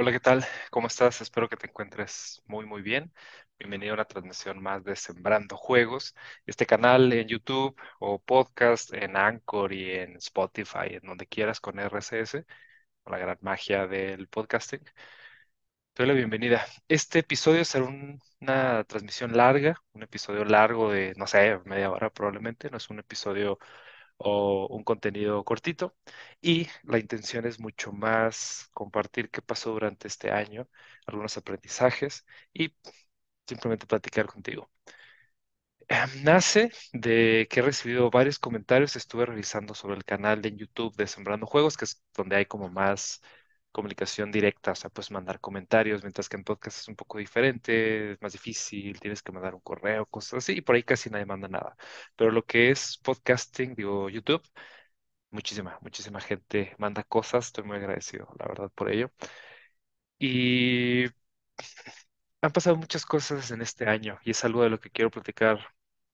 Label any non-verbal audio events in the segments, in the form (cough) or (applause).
Hola, ¿qué tal? ¿Cómo estás? Espero que te encuentres muy, muy bien. Bienvenido a una transmisión más de Sembrando Juegos. Este canal en YouTube o podcast en Anchor y en Spotify, en donde quieras con RSS, con la gran magia del podcasting. Te doy la bienvenida. Este episodio será un- una transmisión larga, un episodio largo de, no sé, media hora probablemente. No es un episodio o un contenido cortito. Y la intención es mucho más compartir qué pasó durante este año, algunos aprendizajes y simplemente platicar contigo. Eh, Nace de que he recibido varios comentarios, estuve revisando sobre el canal de YouTube de Sembrando Juegos, que es donde hay como más comunicación directa, o sea, puedes mandar comentarios, mientras que en podcast es un poco diferente, es más difícil, tienes que mandar un correo, cosas así, y por ahí casi nadie manda nada. Pero lo que es podcasting, digo, YouTube, muchísima, muchísima gente manda cosas, estoy muy agradecido, la verdad, por ello. Y han pasado muchas cosas en este año, y es algo de lo que quiero platicar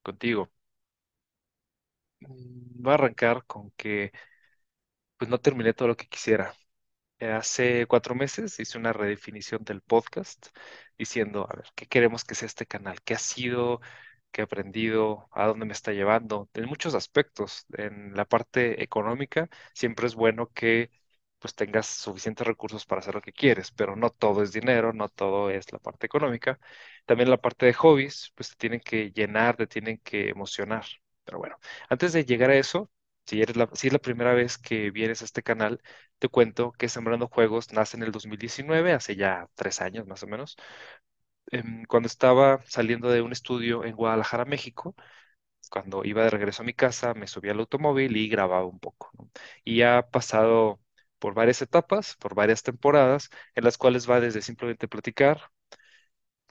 contigo. Mm, Voy a arrancar con que pues no terminé todo lo que quisiera. Eh, Hace cuatro meses hice una redefinición del podcast diciendo, a ver, ¿qué queremos que sea este canal? ¿Qué ha sido? ¿Qué he aprendido? ¿A dónde me está llevando? En muchos aspectos. En la parte económica, siempre es bueno que pues tengas suficientes recursos para hacer lo que quieres, pero no todo es dinero, no todo es la parte económica. También la parte de hobbies, pues te tienen que llenar, te tienen que emocionar. Pero bueno, antes de llegar a eso, si eres si es la primera vez que vienes a este canal, te cuento que Sembrando Juegos nace en el 2019, hace ya tres años más o menos, em, cuando estaba saliendo de un estudio en Guadalajara, México. Cuando iba de regreso a mi casa, me subí al automóvil y grababa un poco. Y ha pasado por varias etapas, por varias temporadas, en las cuales va desde simplemente platicar,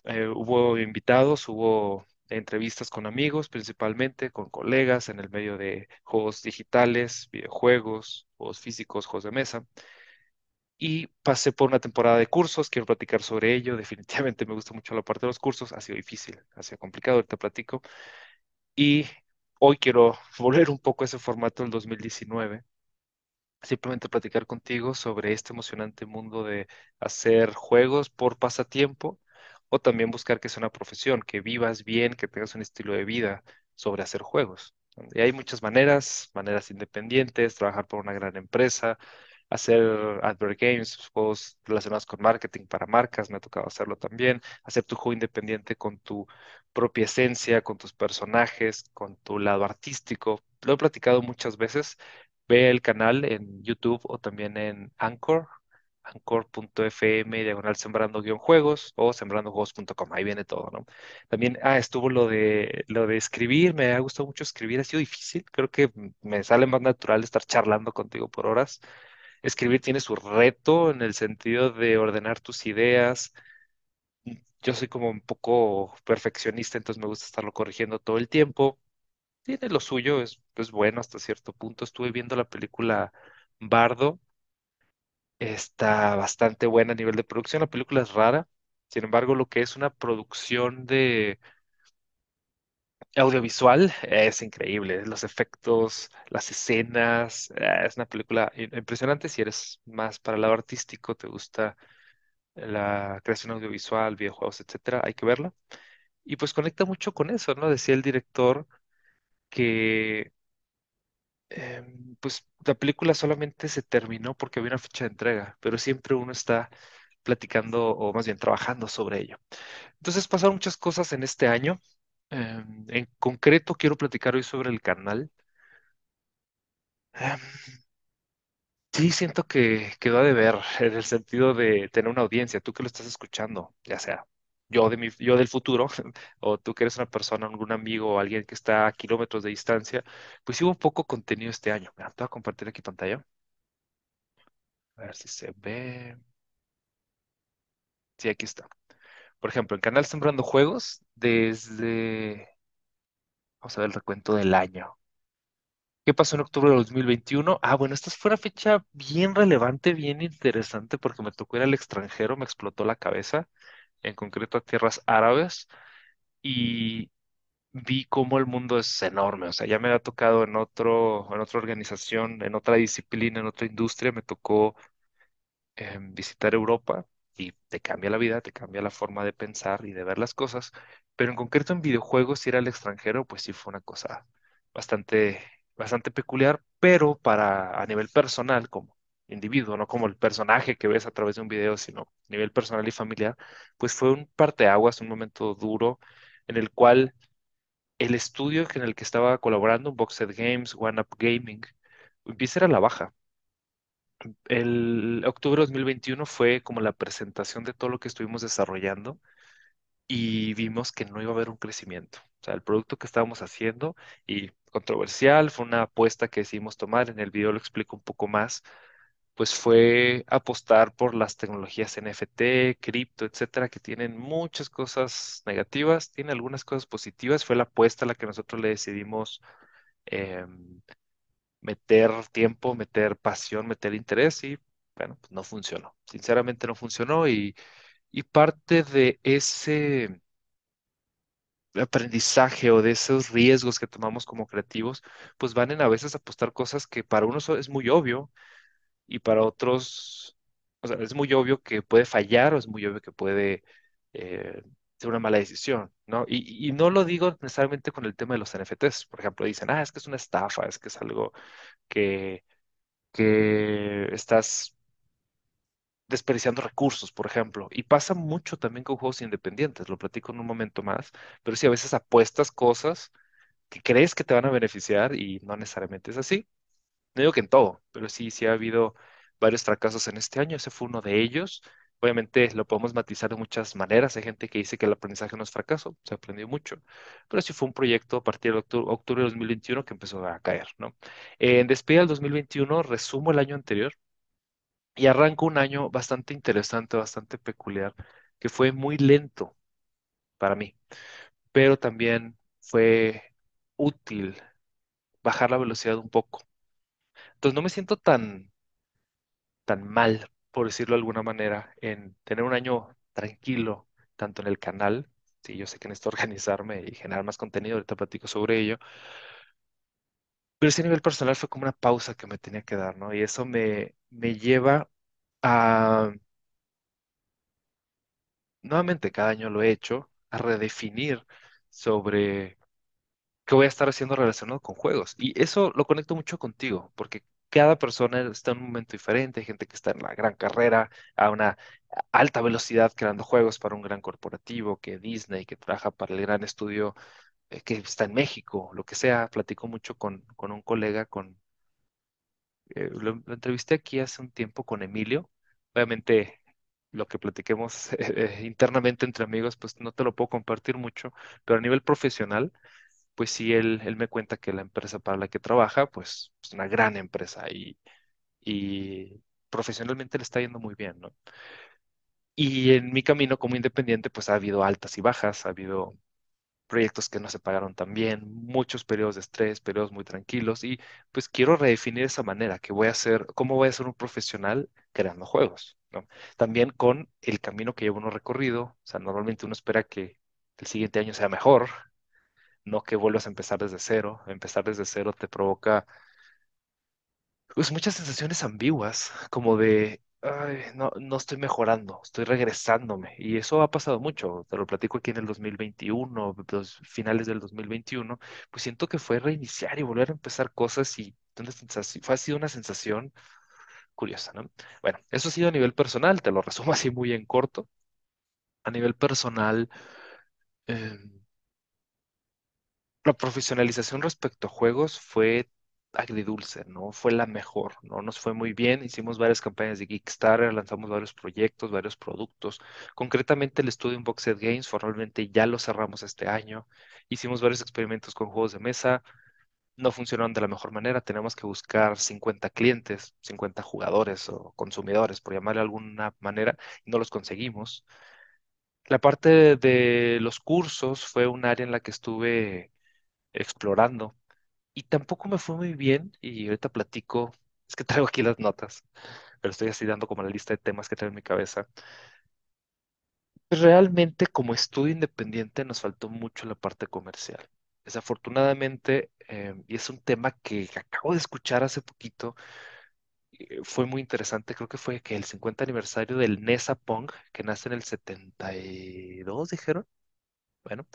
eh, hubo invitados, hubo entrevistas con amigos, principalmente con colegas en el medio de juegos digitales, videojuegos, juegos físicos, juegos de mesa. Y pasé por una temporada de cursos, quiero platicar sobre ello. (laughs) Definitivamente me gusta mucho la parte de los cursos, ha sido difícil, ha sido complicado, ahorita platico. Y hoy quiero (laughs) volver un poco a ese formato del 2019, simplemente platicar contigo sobre este emocionante mundo de hacer juegos por pasatiempo o también buscar que sea una profesión, que vivas bien, que tengas un estilo de vida sobre hacer juegos. Y hay muchas maneras, maneras independientes, trabajar por una gran empresa, hacer advert games, juegos relacionados con marketing para marcas, me ha tocado hacerlo también, hacer tu juego independiente con tu propia esencia, con tus personajes, con tu lado artístico. Lo he platicado muchas veces. Ve el canal en YouTube o también en Anchor, anchor.fm, diagonal sembrando guion juegos o sembrandojuegos.com. Ahí viene todo, ¿no? También, ah, estuvo lo de, lo de escribir, me ha gustado mucho escribir, ha sido difícil, creo que me sale más natural estar charlando contigo por horas. Escribir tiene su reto en el sentido de ordenar tus ideas. Yo soy como un poco perfeccionista, entonces me gusta estarlo corrigiendo todo el tiempo. Tiene lo suyo, es, es bueno hasta cierto punto. Estuve viendo la película Bardo, está bastante buena a nivel de producción. La película es rara, sin embargo, lo que es una producción de audiovisual es increíble. Los efectos, las escenas, eh, es una película impresionante. Si eres más para el lado artístico, te gusta la creación audiovisual, videojuegos, etcétera, hay que verla. Y pues conecta mucho con eso, ¿no? Decía el director que em, pues la película solamente se terminó porque había una fecha de entrega, pero siempre uno está platicando o más bien trabajando sobre ello. Entonces pasaron muchas cosas en este año. Em, en concreto quiero platicar hoy sobre el canal. Em, sí, siento que quedó a deber en el sentido de tener una audiencia, tú que lo estás escuchando, ya sea yo de mi, yo del futuro (laughs) o tú que eres una persona, algún amigo o alguien que está a kilómetros de distancia, pues hubo poco contenido este año. Mira, voy a compartir aquí pantalla. A ver si se ve. Sí, aquí está. Por ejemplo, en Canal Sembrando Juegos, desde, vamos a ver el recuento del año. ¿Qué pasó en octubre de 2021? Ah, bueno, esta fue una fecha bien relevante, bien interesante, porque me tocó ir al extranjero, me explotó la cabeza, en concreto a tierras árabes, y vi cómo el mundo es enorme. O sea, ya me había tocado en otro, en otra organización, en otra disciplina, en otra industria, me tocó em, visitar Europa y te cambia la vida, te cambia la forma de pensar y de ver las cosas, pero en concreto en videojuegos, ir al extranjero, pues sí fue una cosa bastante, bastante peculiar, pero para a nivel personal, como individuo, no como el personaje que ves a través de un video, sino a nivel personal y familiar, pues fue un parteaguas, un momento duro en el cual el estudio en el que estaba colaborando, Boxed Games, One Up Gaming, empieza a ir a la baja. El octubre de 2021 fue como la presentación de todo lo que estuvimos desarrollando y vimos que no iba a haber un crecimiento. O sea, el producto que estábamos haciendo y controversial, fue una apuesta que decidimos tomar, en el video lo explico un poco más, pues fue apostar por las tecnologías NFT, cripto, etcétera, que tienen muchas cosas negativas, tiene algunas cosas positivas. Fue la apuesta a la que nosotros le decidimos em, meter tiempo, meter pasión, meter interés y bueno, pues no funcionó. Sinceramente no funcionó y, y parte de ese aprendizaje o de esos riesgos que tomamos como creativos, pues van en a veces apostar cosas que para uno es muy obvio y para otros, o sea, es muy obvio que puede fallar o es muy obvio que puede eh, ser una mala decisión, ¿no? Y, y no lo digo necesariamente con el tema de los NFTs. Por ejemplo, dicen, ah, es que es una estafa, es que es algo que, que estás desperdiciando recursos, por ejemplo. Y pasa mucho también con juegos independientes, lo platico en un momento más, pero sí a veces apuestas cosas que crees que te van a beneficiar y no necesariamente es así. No digo que en todo, pero sí, sí ha habido varios fracasos en este año. Ese fue uno de ellos. Obviamente lo podemos matizar de muchas maneras. Hay gente que dice que el aprendizaje no es fracaso, se aprendió mucho, pero sí fue un proyecto a partir de octu- octubre de 2021 que empezó a caer, ¿no? En despedida del 2021, resumo el año anterior y arranco un año bastante interesante, bastante peculiar, que fue muy lento para mí, pero también fue útil bajar la velocidad un poco. Entonces no me siento tan tan mal, por decirlo de alguna manera, en tener un año tranquilo, tanto en el canal, sí, yo sé que necesito (laughs) organizarme y generar más contenido, ahorita platico sobre ello, pero ese nivel personal fue como una pausa que me tenía que dar, ¿no? Y eso me, me lleva a, nuevamente cada año lo he hecho, a redefinir sobre que voy a estar haciendo relacionado con juegos. Y eso lo conecto mucho contigo, porque cada persona está en un momento diferente. Hay gente que está en la gran carrera, a una alta velocidad creando juegos para un gran corporativo, que Disney, que trabaja para el gran estudio eh, que está en México, lo que sea. Platico mucho con, con un colega, con, eh, lo, entrevisté aquí hace un tiempo con Emilio. Obviamente, lo que platiquemos (laughs) eh, internamente entre amigos, pues no te lo puedo compartir mucho, pero a nivel profesional pues sí, él, él me cuenta que la empresa para la que trabaja, pues es una gran empresa y, y profesionalmente le está yendo muy bien, ¿no? Y en mi camino como independiente, pues ha habido altas y bajas, ha habido proyectos que no se pagaron tan bien, muchos periodos de estrés, periodos muy tranquilos y pues quiero redefinir esa manera, que voy a hacer, cómo voy a ser un profesional creando juegos, ¿no? También con el camino que llevo uno recorrido, o sea, normalmente uno espera que el siguiente año sea mejor, no que vuelvas a empezar desde cero. Empezar desde cero te provoca pues, muchas sensaciones ambiguas, como de, "Ay, no, no estoy mejorando, estoy regresándome. Y eso ha pasado mucho. Te lo platico aquí en el 2021, los finales del 2021, pues siento que fue reiniciar y volver a empezar cosas y una fue así una sensación curiosa, ¿no? Bueno, eso ha sido a nivel personal, te lo resumo así muy en corto. A nivel personal, em, La profesionalización respecto a juegos fue agridulce, ¿no? Fue la mejor, ¿no? Nos fue muy bien, hicimos varias campañas de Kickstarter, lanzamos varios proyectos, varios productos. Concretamente el estudio Unboxed Games formalmente ya lo cerramos este año. Hicimos varios experimentos con juegos de mesa, no funcionaron de la mejor manera, tenemos que buscar 50 clientes, 50 jugadores o consumidores, por llamarle de alguna manera, y no los conseguimos. La parte de los cursos fue un área en la que estuve explorando y tampoco me fue muy bien y ahorita platico, es que (laughs) traigo aquí las notas, pero estoy así dando como la lista de temas que traigo en mi cabeza. Realmente como estudio independiente nos faltó mucho la parte comercial. Desafortunadamente, eh, y es un tema que acabo de escuchar hace poquito, eh, fue muy interesante, creo que fue que el 50 aniversario del NESA Pong, que nace en el 72, dijeron. Bueno,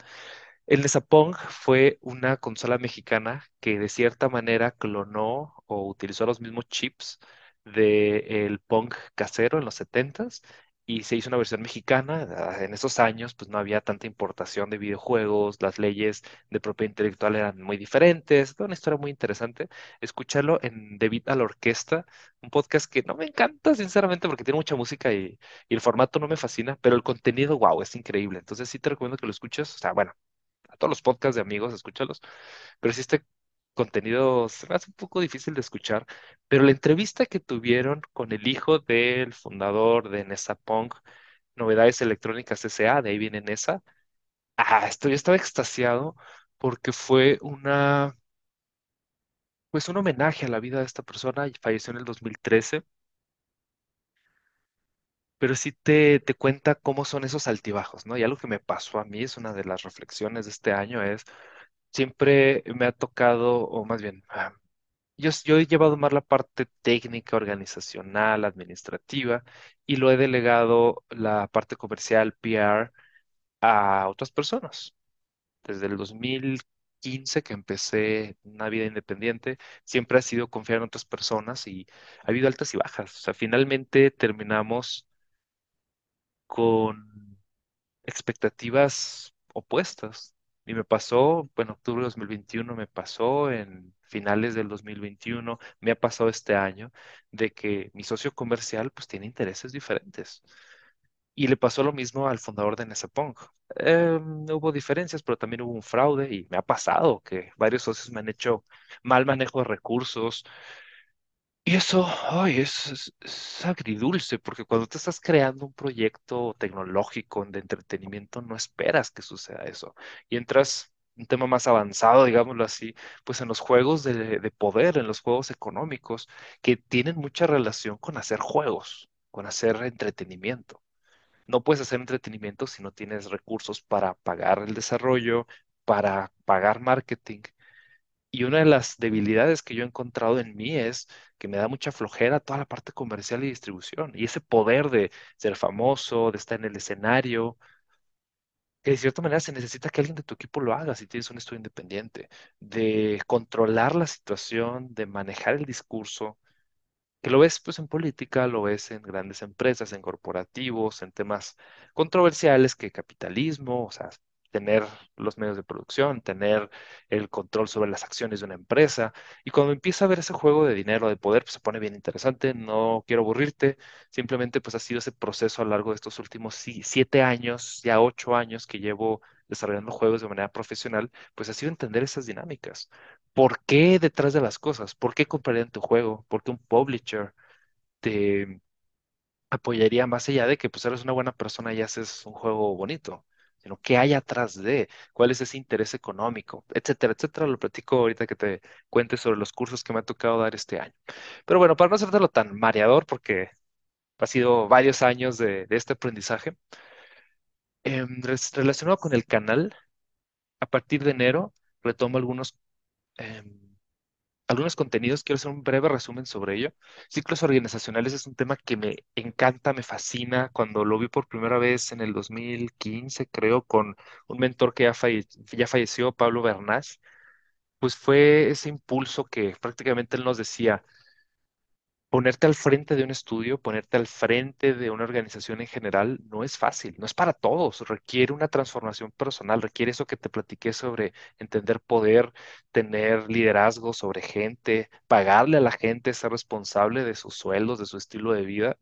el Nesapong fue una consola mexicana que de cierta manera clonó o utilizó los mismos chips del Pong casero en los setentas y se hizo una versión mexicana. Ah, En esos años pues no había tanta importación de videojuegos, las leyes de propiedad intelectual eran muy diferentes, toda una historia muy interesante. Escucharlo en Debit a la Orquesta, un podcast que no me encanta sinceramente porque tiene mucha música y, y el formato no me fascina, pero el contenido, wow, es increíble. Entonces sí te recomiendo que lo escuches. O sea, bueno todos los podcasts de amigos, escúchalos. Pero si este contenido se me hace un poco difícil de escuchar, pero la entrevista que tuvieron con el hijo del fundador de Nesapong, Novedades Electrónicas S.A., de ahí viene Nesa, ah, esto, yo estaba extasiado porque fue una, pues un homenaje a la vida de esta persona, falleció en el 2013, pero sí te, te cuenta cómo son esos altibajos, ¿no? Y algo que me pasó a mí, es una de las reflexiones de este año, es siempre me ha tocado, o más bien, ah, yo, yo he llevado más la parte técnica, organizacional, administrativa, y lo he delegado la parte comercial, PR, a otras personas. Desde el 2015 que empecé una vida independiente, siempre ha sido confiar en otras personas y ha habido altas y bajas. O sea, finalmente terminamos con expectativas opuestas. Y me pasó, bueno, octubre de 2021 me pasó, en finales del 2021 me ha pasado este año, de que mi socio comercial pues tiene intereses diferentes. Y le pasó lo mismo al fundador de Nesapong. Em, hubo diferencias, pero también hubo un fraude y me ha pasado que varios socios me han hecho mal manejo de recursos, y eso, ay, es, es- es agridulce, porque cuando te estás creando un proyecto tecnológico de entretenimiento, no esperas que suceda eso. Y entras un tema más avanzado, digámoslo así, pues en los juegos de, de poder, en los juegos económicos, que tienen mucha relación con hacer juegos, con hacer entretenimiento. No puedes hacer entretenimiento si no tienes recursos para pagar el desarrollo, para pagar marketing. Y una de las debilidades que yo he encontrado en mí es que me da mucha flojera toda la parte comercial y distribución. Y ese poder de ser famoso, de estar en el escenario, que de cierta manera se necesita que alguien de tu equipo lo haga si tienes un estudio independiente, de controlar la situación, de manejar el discurso que lo ves pues en política, lo ves en grandes empresas, en corporativos, en temas controversiales que capitalismo, o sea, tener los medios de producción, tener el control sobre las acciones de una empresa. Y cuando empieza a ver ese juego de dinero, de poder, pues se pone bien interesante. No quiero aburrirte, simplemente pues ha sido ese proceso a lo largo de estos últimos si- siete años, ya ocho años que llevo desarrollando juegos de manera profesional, pues ha sido entender esas dinámicas. ¿Por qué detrás de las cosas? ¿Por qué comprarían tu juego? ¿Por qué un publisher te apoyaría más allá de que pues eres una buena persona y haces un juego bonito? Sino qué hay atrás de, cuál es ese interés económico, etcétera, etcétera. Lo platico ahorita que te cuente sobre los cursos que me ha tocado dar este año. Pero bueno, para no hacértelo tan mareador, porque ha sido varios años de, este aprendizaje, res- relacionado con el canal, a partir de enero retomo algunos em, algunos contenidos, quiero hacer un breve resumen sobre ello. Ciclos organizacionales es un tema que me encanta, me fascina. Cuando lo vi por primera vez en el 2015, creo, con un mentor que ya, falle- ya falleció, Pablo Bernás, pues fue ese impulso que prácticamente él nos decía, ponerte al frente de un estudio, ponerte al frente de una organización en general, no es fácil, no es para todos, requiere una transformación personal, requiere eso que te platiqué sobre entender poder, tener liderazgo sobre gente, pagarle a la gente, ser responsable de sus sueldos, de su estilo de vida,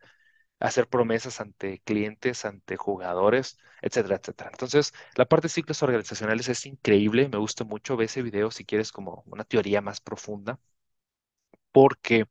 hacer promesas ante clientes, ante jugadores, etcétera, etcétera. Entonces, la parte de ciclos organizacionales es increíble, me gusta mucho, ve ese video si quieres como una teoría más profunda, porque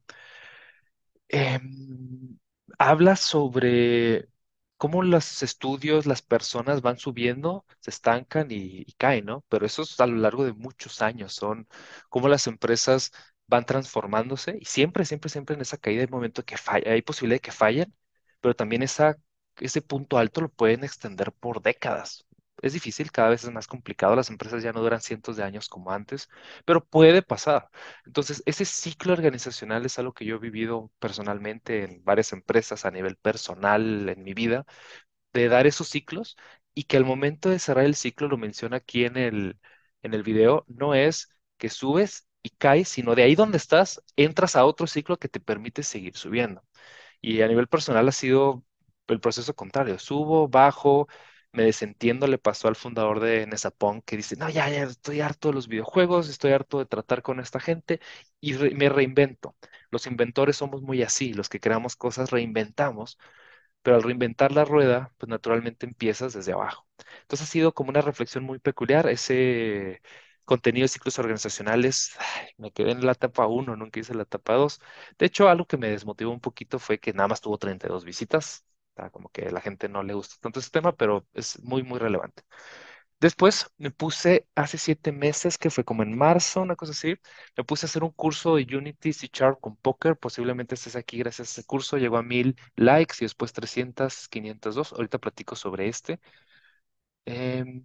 Em, habla sobre cómo los estudios, las personas van subiendo, se estancan y, caen, ¿no? Pero eso es a lo largo de muchos años, son cómo las empresas van transformándose y siempre, siempre, siempre en esa caída hay momento que falla, hay posibilidad de que fallen, pero también ese punto alto lo pueden extender por décadas. Es difícil, cada vez es más complicado, las empresas ya no duran cientos de años como antes, pero puede pasar. Entonces, ese ciclo organizacional es algo que yo he vivido personalmente en varias empresas a nivel personal en mi vida de dar esos ciclos y que al momento de cerrar el ciclo, lo menciona aquí en el, en el video, no es que subes y caes, sino de ahí donde estás, entras a otro ciclo que te permite seguir subiendo. Y a nivel personal ha sido el proceso contrario, subo, bajo, me desentiendo, le pasó al fundador de Nesapón que dice, no, ya, ya, estoy harto de los videojuegos, estoy harto de tratar con esta gente y me reinvento. Los inventores somos muy así, los que creamos cosas reinventamos pero al reinventar la rueda, pues naturalmente empiezas desde abajo. Entonces ha sido como una reflexión muy peculiar. Ese contenido de ciclos organizacionales, me quedé en la etapa uno, nunca hice la etapa 2. De hecho, algo que me desmotivó un poquito fue que nada más tuvo 32 visitas. Como que la gente no le gusta tanto ese tema, pero es muy, muy relevante. Después me puse hace siete meses, que fue como en marzo, una cosa así, me puse a hacer un curso de Unity C Sharp con Poker. Posiblemente estés aquí gracias a ese curso. Llegó a mil likes y después 300, 502. Ahorita platico sobre este. Em,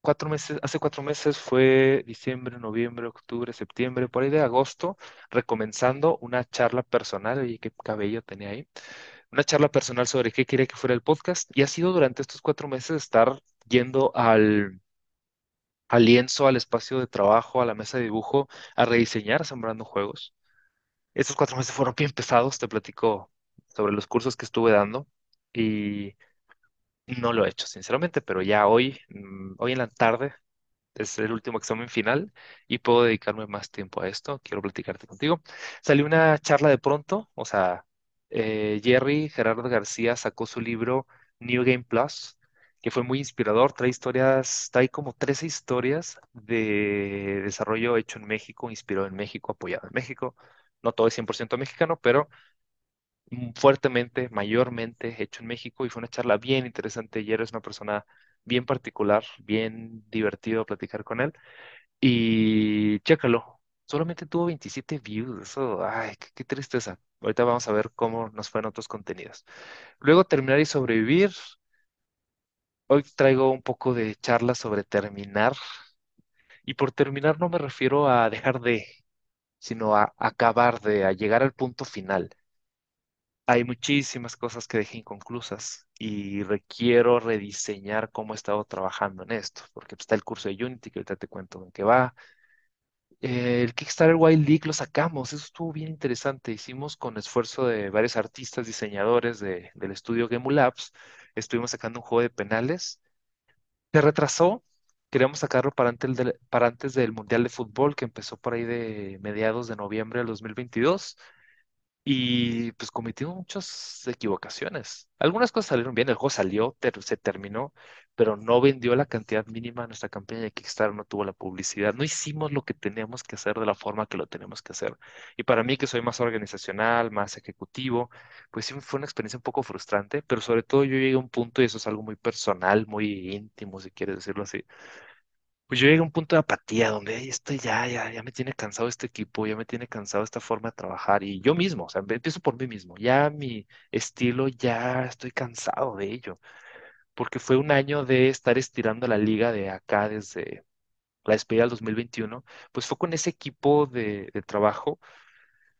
cuatro meses, hace cuatro meses fue diciembre, noviembre, octubre, septiembre, por ahí de agosto, recomenzando una charla personal. Oye, qué cabello tenía ahí. Una charla personal sobre qué quería que fuera el podcast. Y ha sido durante estos cuatro meses estar yendo al al lienzo, al espacio de trabajo, a la mesa de dibujo, a rediseñar Sembrando Juegos. Estos cuatro meses fueron bien pesados, te platico sobre los cursos que estuve dando y no lo he hecho, sinceramente, pero ya hoy, mm, hoy en la tarde es el último examen final y puedo dedicarme más tiempo a esto. Quiero platicarte contigo. Salió una charla de pronto, o sea, eh, Jerry Gerardo García sacó su libro New Game Plus, que fue muy inspirador. Trae historias, trae como 13 historias de desarrollo hecho en México, inspirado en México, apoyado en México. No todo es 100% mexicano, pero fuertemente, mayormente hecho en México y fue una charla bien interesante. Jerry es una persona bien particular, bien divertido platicar con él. Y chécalo, solamente tuvo 27 views, eso, ay, qué tristeza. Ahorita vamos a ver cómo nos fue en otros contenidos. Luego terminar y sobrevivir. Hoy traigo un poco de charla sobre terminar. Y por terminar no me refiero a dejar de, sino a acabar de, a llegar al punto final. Hay muchísimas cosas que dejé inconclusas y requiero rediseñar cómo he estado trabajando en esto, porque pues, está el curso de Unity que ahorita te cuento en qué va Eh, el Kickstarter Wild League lo sacamos, eso estuvo bien interesante. Hicimos con esfuerzo de varios artistas, diseñadores de- del estudio Labs, estuvimos sacando un juego de penales. Se retrasó, queríamos sacarlo para antes del, para antes del Mundial de Fútbol, que empezó por ahí de mediados de noviembre del 2022. Y pues cometí muchas equivocaciones. Algunas cosas salieron bien, el juego salió, ter- se terminó, pero no vendió la cantidad mínima. Nuestra campaña de Kickstarter no tuvo la publicidad. No hicimos lo que teníamos que hacer de la forma que lo tenemos que hacer. Y para mí, que soy más organizacional, más ejecutivo, pues sí fue una experiencia un poco frustrante, pero sobre todo yo llegué a un punto, y eso es algo muy personal, muy íntimo, si quieres decirlo así pues yo llegué a un punto de apatía donde "Ay, esto ya, ya, ya me tiene cansado este equipo, ya me tiene cansado esta forma de trabajar y yo mismo, o sea, empiezo por mí mismo, ya mi estilo, ya estoy cansado de ello, porque fue un año de estar estirando la liga de acá desde la despedida del 2021, pues fue con ese equipo de, de trabajo,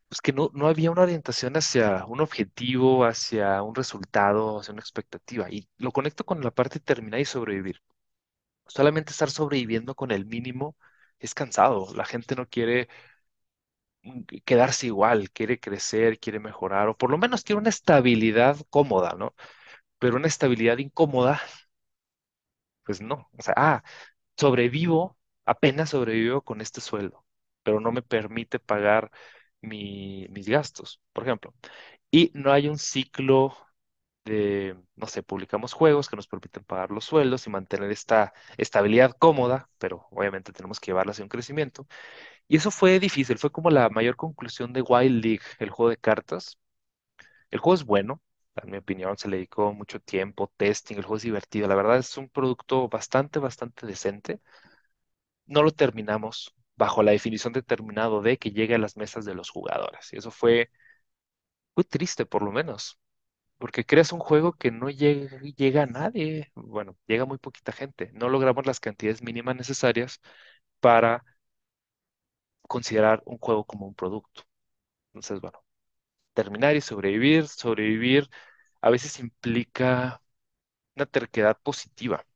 pues que no, no había una orientación hacia un objetivo, hacia un resultado, hacia una expectativa y lo conecto con la parte de terminar y sobrevivir. Solamente estar sobreviviendo con el mínimo es cansado. La gente no quiere mm, quedarse igual, quiere crecer, quiere mejorar, o por lo menos quiere una estabilidad cómoda, ¿no? Pero una estabilidad incómoda, pues no. O sea, ah, sobrevivo, apenas sobrevivo con este sueldo, pero no me permite pagar mi- mis gastos, por ejemplo. Y no hay un ciclo de, no sé, publicamos juegos que nos permiten pagar los sueldos y mantener esta estabilidad cómoda, pero obviamente tenemos que llevarla hacia un crecimiento. Y eso fue difícil, fue como la mayor conclusión de Wild League, el juego de cartas. El juego es bueno, en mi opinión, se le dedicó mucho tiempo, testing, el juego es divertido, la verdad es un producto bastante, bastante decente. No lo terminamos bajo la definición determinado de que llegue a las mesas de los jugadores. Y eso fue, fue triste, por lo menos. Porque creas un juego que no llega, llega a nadie, bueno, llega muy poquita gente, no logramos las cantidades mínimas necesarias para considerar un juego como un producto. Entonces, bueno, terminar y sobrevivir, sobrevivir a veces implica una terquedad positiva.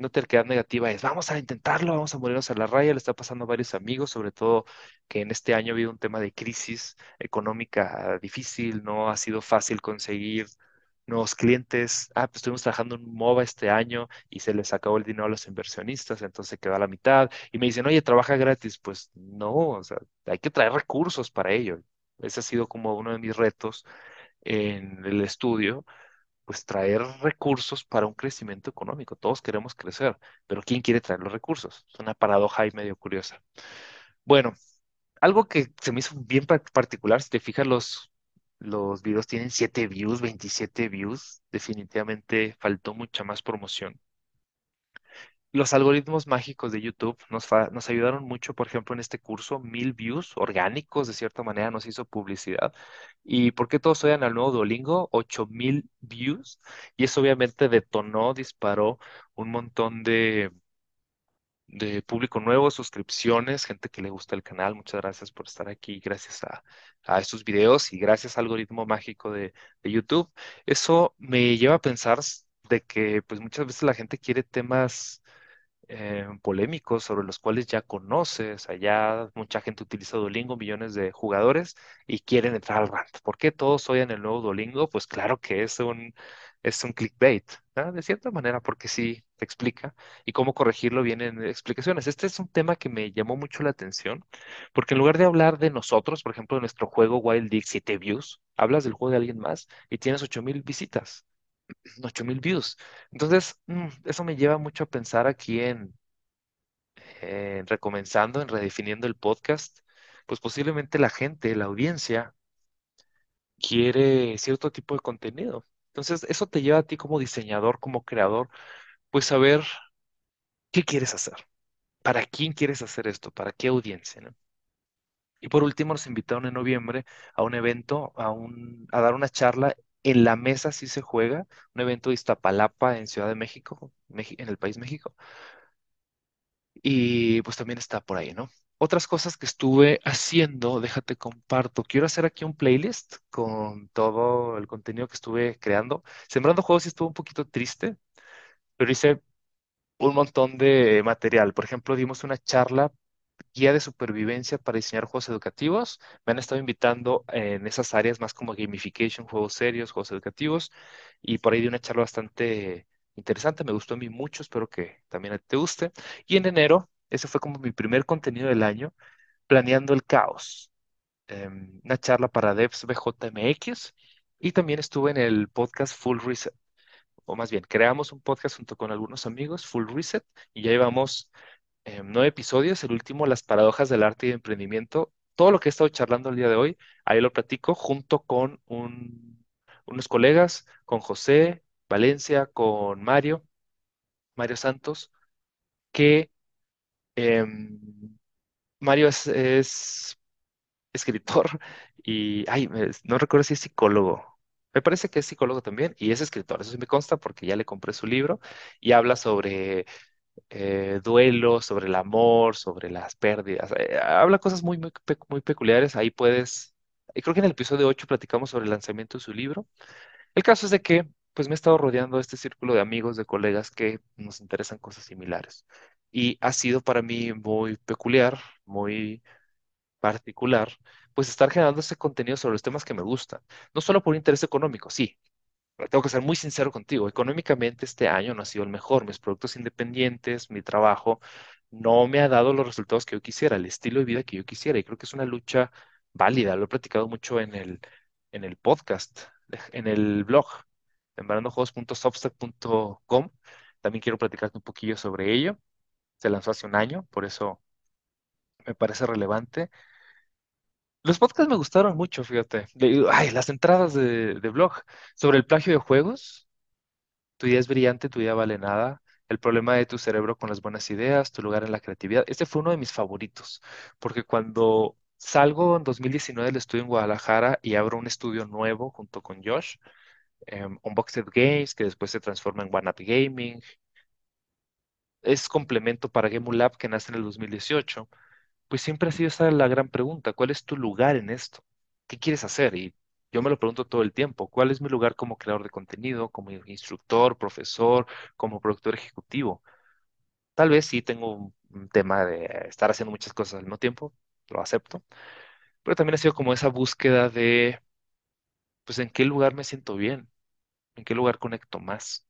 Una terquedad negativa es, vamos a intentarlo, vamos a morirnos a la raya, le está pasando a varios amigos, sobre todo que en este año ha habido un tema de crisis económica difícil, no ha sido fácil conseguir nuevos clientes. Ah, pues estuvimos trabajando en MOBA este año y se les acabó el dinero a los inversionistas, entonces quedó a la mitad. Y me dicen, oye, trabaja gratis. Pues no, o sea, hay que traer recursos para ello. Ese ha sido como uno de mis retos en el estudio pues traer recursos para un crecimiento económico. Todos queremos crecer, pero ¿quién quiere traer los recursos? Es una paradoja ahí medio curiosa. Bueno, algo que se me hizo bien pa- particular, si te fijas, los, los videos tienen 7 views, 27 views. Definitivamente faltó mucha más promoción. Los algoritmos mágicos de YouTube nos, ayudaron mucho, por ejemplo, en este curso, mil views orgánicos, de cierta manera, nos hizo publicidad. ¿Y por qué todos oyen al nuevo Duolingo? Ocho mil views. Y eso obviamente detonó, disparó un montón de, público nuevo, suscripciones, gente que le gusta el canal. Muchas gracias por estar aquí, gracias a, a estos videos y gracias al algoritmo mágico de, de YouTube. Eso me lleva a pensar de que pues muchas veces la gente quiere temas eh, polémicos sobre los cuales ya conoces. Allá mucha gente utiliza Duolingo, millones de jugadores, y quieren entrar al rant. ¿Por qué todos odian el nuevo Duolingo? Pues claro que es un, es un clickbait, ¿no? De cierta manera, porque sí te explica. Y cómo corregirlo vienen explicaciones. Este es un tema que me llamó mucho la atención, porque en lugar de hablar de nosotros, por ejemplo, de nuestro juego Wild Dig 7 views, hablas del juego de alguien más y tienes 8000 visitas. Ocho mil views. Entonces, mm, eso me lleva mucho a pensar aquí en, en recomenzando, en redefiniendo el podcast, pues posiblemente la gente, la audiencia, quiere cierto tipo de contenido. Entonces, eso te lleva a ti como diseñador, como creador, pues saber qué quieres hacer, para quién quieres hacer esto, para qué audiencia, ¿no? Y por último, nos invitaron en noviembre a un evento, a, un, a dar una charla en la mesa, si se juega, un evento de Iztapalapa en Ciudad de México, en el país México. Y pues también está por ahí, ¿no? Otras cosas que estuve haciendo, déjate comparto. Quiero hacer aquí un playlist con todo el contenido que estuve creando. Sembrando Juegos sí estuvo un poquito triste, pero hice un montón de material. Por ejemplo, dimos una charla guía de supervivencia para diseñar juegos educativos. Me han estado invitando en esas áreas más como gamification, juegos serios, juegos educativos. Y por ahí di una charla bastante interesante. Me gustó a mí mucho. Espero que también te guste. Y en enero, ese fue como mi primer contenido del año, planeando el caos. Em, una charla para devs BJMX. Y también estuve en el podcast Full Reset. O más bien, creamos un podcast junto con algunos amigos, Full Reset, y ya llevamos eh, nueve episodios, el último, Las paradojas del arte y emprendimiento. Todo lo que he estado charlando el día de hoy, ahí lo platico junto con un- unos colegas, con José Valencia, con Mario, Mario Santos, que em, Mario es, es escritor (laughs) y, ay, no recuerdo si es psicólogo. Me parece que es psicólogo también y es escritor. Eso sí me consta porque ya le compré su libro y habla sobre eh, duelo, sobre el amor, sobre las pérdidas. eh, habla cosas muy, muy, muy peculiares. Ahí puedes, y creo que en el episodio 8 platicamos sobre el lanzamiento de su libro. El caso es de que, pues me he estado rodeando de este círculo de amigos, de colegas que nos interesan cosas similares. Y ha sido para mí muy peculiar, muy particular, pues estar generando ese contenido sobre los temas que me gustan. No solo por interés económico, sí, tengo que ser muy sincero contigo. Económicamente este año no ha sido el mejor. Mis productos independientes, mi trabajo, no me ha dado los resultados que yo quisiera, el estilo de vida que yo quisiera. Y creo que es una lucha válida. Lo he platicado mucho en el, en el podcast, en el blog, embarandojuegos.substack.com. También quiero platicarte un poquillo sobre ello. Se lanzó hace un año, por eso me parece relevante. Los podcasts me gustaron mucho, fíjate. Ay, las entradas de, de blog sobre el plagio de juegos. Tu idea es brillante, tu idea vale nada. El problema de tu cerebro con las buenas ideas, tu lugar en la creatividad. Este fue uno de mis favoritos, porque cuando salgo en 2019 del estudio en Guadalajara y abro un estudio nuevo junto con Josh, em, Unboxed Games, que después se transforma en One Up Gaming. Es complemento para Game Lab que nace en el 2018. Pues siempre ha sido esa la gran pregunta, ¿cuál es tu lugar en esto? ¿Qué quieres hacer? Y yo me lo pregunto todo el tiempo, ¿cuál es mi lugar como creador de contenido, como instructor, profesor, como productor ejecutivo? Tal vez sí tengo un, tema de estar haciendo muchas cosas al mismo tiempo, lo acepto, pero también ha sido como esa búsqueda de, pues, en qué lugar me siento bien, en qué lugar conecto más.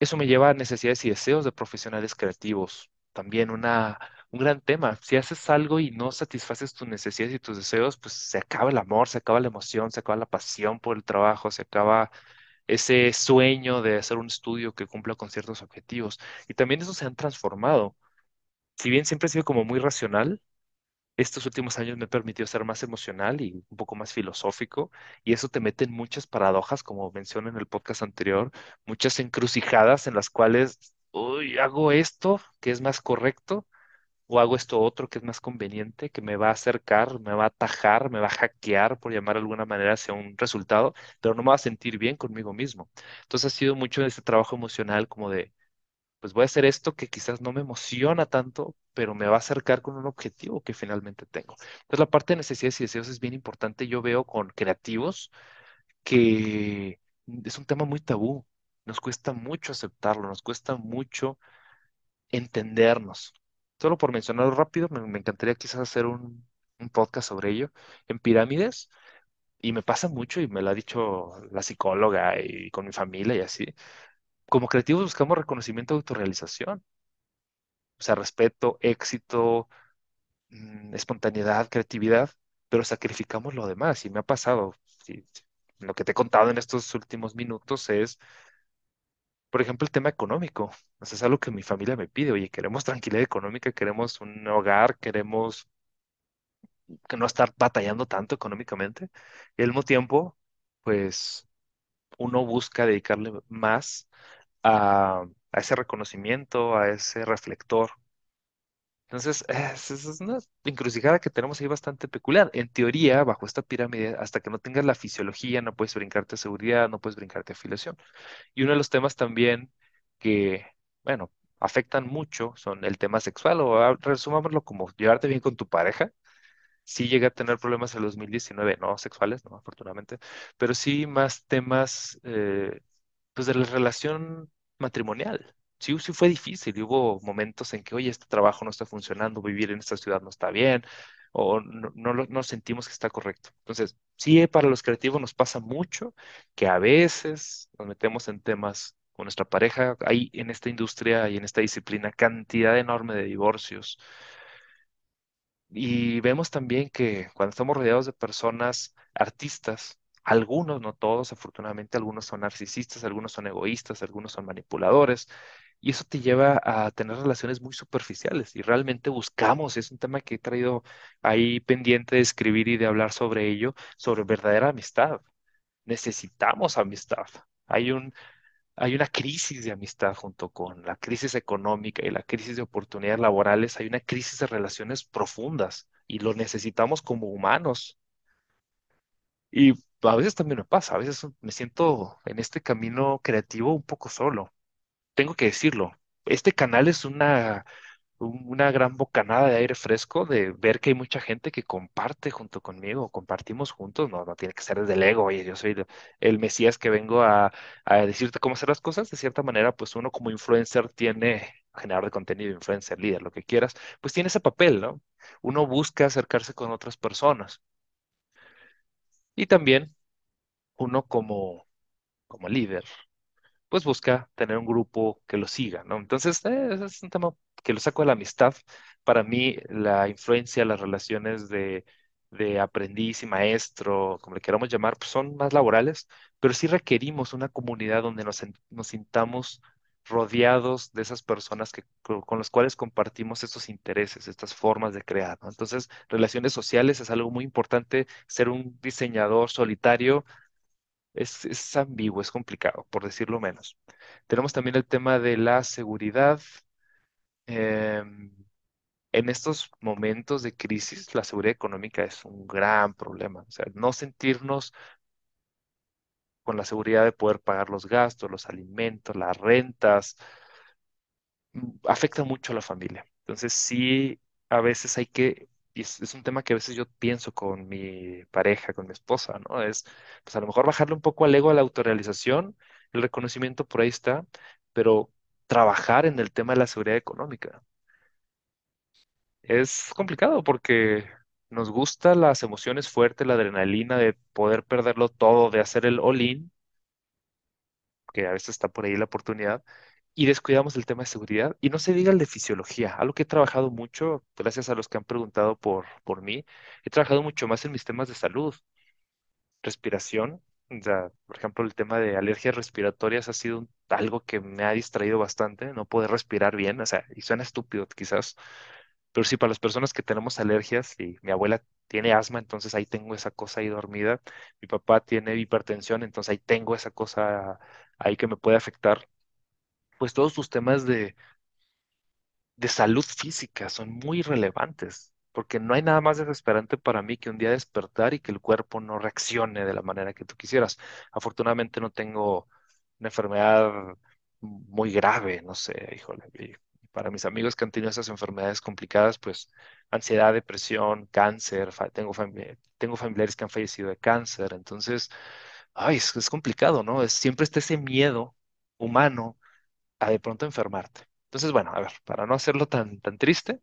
Eso me lleva a necesidades y deseos de profesionales creativos. También una, un gran tema. Si haces algo y no satisfaces tus necesidades y tus deseos, pues se acaba el amor, se acaba la emoción, se acaba la pasión por el trabajo, se acaba ese sueño de hacer un estudio que cumpla con ciertos objetivos. Y también eso se han transformado. Si bien siempre he sido como muy racional, estos últimos años me he permitido ser más emocional y un poco más filosófico, y eso te mete en muchas paradojas, como mencioné en el podcast anterior, muchas encrucijadas en las cuales, uy, hago esto que es más correcto, o hago esto otro que es más conveniente, que me va a acercar, me va a atajar, me va a hackear, por llamar de alguna manera, hacia un resultado, pero no me va a sentir bien conmigo mismo. Entonces ha sido mucho ese trabajo emocional como de pues voy a hacer esto que quizás no me emociona tanto, pero me va a acercar con un objetivo que finalmente tengo. Entonces, la parte de necesidades y deseos es bien importante. Yo veo con creativos que es un tema muy tabú. Nos cuesta mucho aceptarlo, nos cuesta mucho entendernos. Solo por mencionarlo rápido, me, encantaría quizás hacer un, podcast sobre ello. En pirámides, y me pasa mucho, y me lo ha dicho la psicóloga y con mi familia y así, como creativos buscamos reconocimiento autorrealización. O sea, respeto, éxito, mm, espontaneidad, creatividad, pero sacrificamos lo demás. Y me ha pasado. Lo que te he contado en estos últimos minutos es, por ejemplo, el tema económico. O es algo que mi familia me pide. Oye, queremos tranquilidad económica, queremos un hogar, queremos que no estar batallando tanto económicamente. Y al mismo tiempo, pues uno busca dedicarle más a, a ese reconocimiento, a ese reflector Entonces, (laughs) es, una encrucijada que tenemos ahí bastante peculiar. En teoría, bajo esta pirámide, hasta que no tengas la fisiología, no puedes brincarte seguridad, no puedes brincarte afiliación. Y uno de los temas también que, bueno, afectan mucho son el tema sexual, o resumámoslo como llevarte bien con tu pareja. Sí llegué a tener problemas en el 2019, no sexuales, no, afortunadamente, pero sí más temas eh, pues de la relación matrimonial. Sí, sí fue difícil y hubo momentos en que, oye, este trabajo no está funcionando, vivir en esta ciudad no está bien, o no, no, no sentimos que está correcto. Entonces, sí, para los creativos nos pasa mucho que a veces nos metemos en temas con nuestra pareja. Hay en esta industria y en esta disciplina cantidad enorme de divorcios y vemos también que cuando estamos rodeados de personas artistas, algunos, no todos, afortunadamente, algunos son narcisistas, algunos son egoístas, algunos son manipuladores, y eso te lleva a tener relaciones muy superficiales y realmente buscamos, es un tema que he traído ahí pendiente de escribir y de hablar sobre ello, sobre verdadera amistad. Necesitamos amistad. Hay un, hay una crisis de amistad junto con la crisis económica y la crisis de oportunidades laborales. Hay una crisis de relaciones profundas y lo necesitamos como humanos. Y a veces también me pasa, a veces me siento en este camino creativo un poco solo. Tengo que decirlo. Este canal es una un- una gran bocanada de aire fresco de ver que hay mucha gente que comparte junto conmigo, compartimos juntos, no, no tiene que ser desde el ego, oye, yo soy el, el Mesías que vengo a, a decirte cómo hacer las cosas, de cierta manera, pues uno como influencer tiene, generador de contenido, influencer, líder, lo que quieras, pues tiene ese papel, ¿no? Uno busca acercarse con otras personas y también uno como, como líder pues busca tener un grupo que lo siga, ¿no? Entonces, eh, es un tema que lo saco de la amistad. Para mí, la influencia, las relaciones de, de aprendiz y maestro, como le queramos llamar, pues son más laborales, pero sí requerimos una comunidad donde nos, nos sintamos rodeados de esas personas que, con las cuales compartimos estos intereses, estas formas de crear, ¿no? Entonces, relaciones sociales es algo muy importante. Ser un diseñador solitario es, es ambiguo, es complicado, por decirlo menos. Tenemos también el tema de la seguridad. Em, en estos momentos de crisis, la seguridad económica es un gran problema. O sea, no sentirnos con la seguridad de poder pagar los gastos, los alimentos, las rentas, mm, afecta mucho a la familia. Entonces sí, a veces hay que, y es, un tema que a veces yo pienso con mi pareja, con mi esposa, ¿no? Es, pues a lo mejor bajarle un poco al ego a la autorrealización, el reconocimiento por ahí está, pero trabajar en el tema de la seguridad económica. Es complicado porque nos gusta las emociones fuertes, la adrenalina de poder perderlo todo, de hacer el all-in, que a veces está por ahí la oportunidad, y descuidamos el tema de seguridad. Y no se diga el de fisiología, algo que he trabajado mucho, gracias a los que han preguntado por, por mí, he trabajado mucho más en mis temas de salud, respiración. O sea, por ejemplo, el tema de alergias respiratorias ha sido algo que me ha distraído bastante, no poder respirar bien, o sea, y suena estúpido quizás, pero sí, para las personas que tenemos alergias, y mi abuela tiene asma, entonces ahí tengo esa cosa ahí dormida. Mi papá tiene hipertensión, entonces ahí tengo esa cosa ahí que me puede afectar. Pues todos tus temas de, de salud física son muy relevantes, porque no hay nada más desesperante para mí que un día despertar y que el cuerpo no reaccione de la manera que tú quisieras. Afortunadamente no tengo una enfermedad muy grave, no sé, híjole. para mis amigos que han tenido esas enfermedades complicadas, pues ansiedad, depresión, cáncer, tengo, fami- tengo familiares que han fallecido de cáncer, entonces, ay, es, es complicado, ¿no? Es, siempre está ese miedo humano de pronto enfermarte. Entonces, bueno, a ver, para no hacerlo tan, tan triste,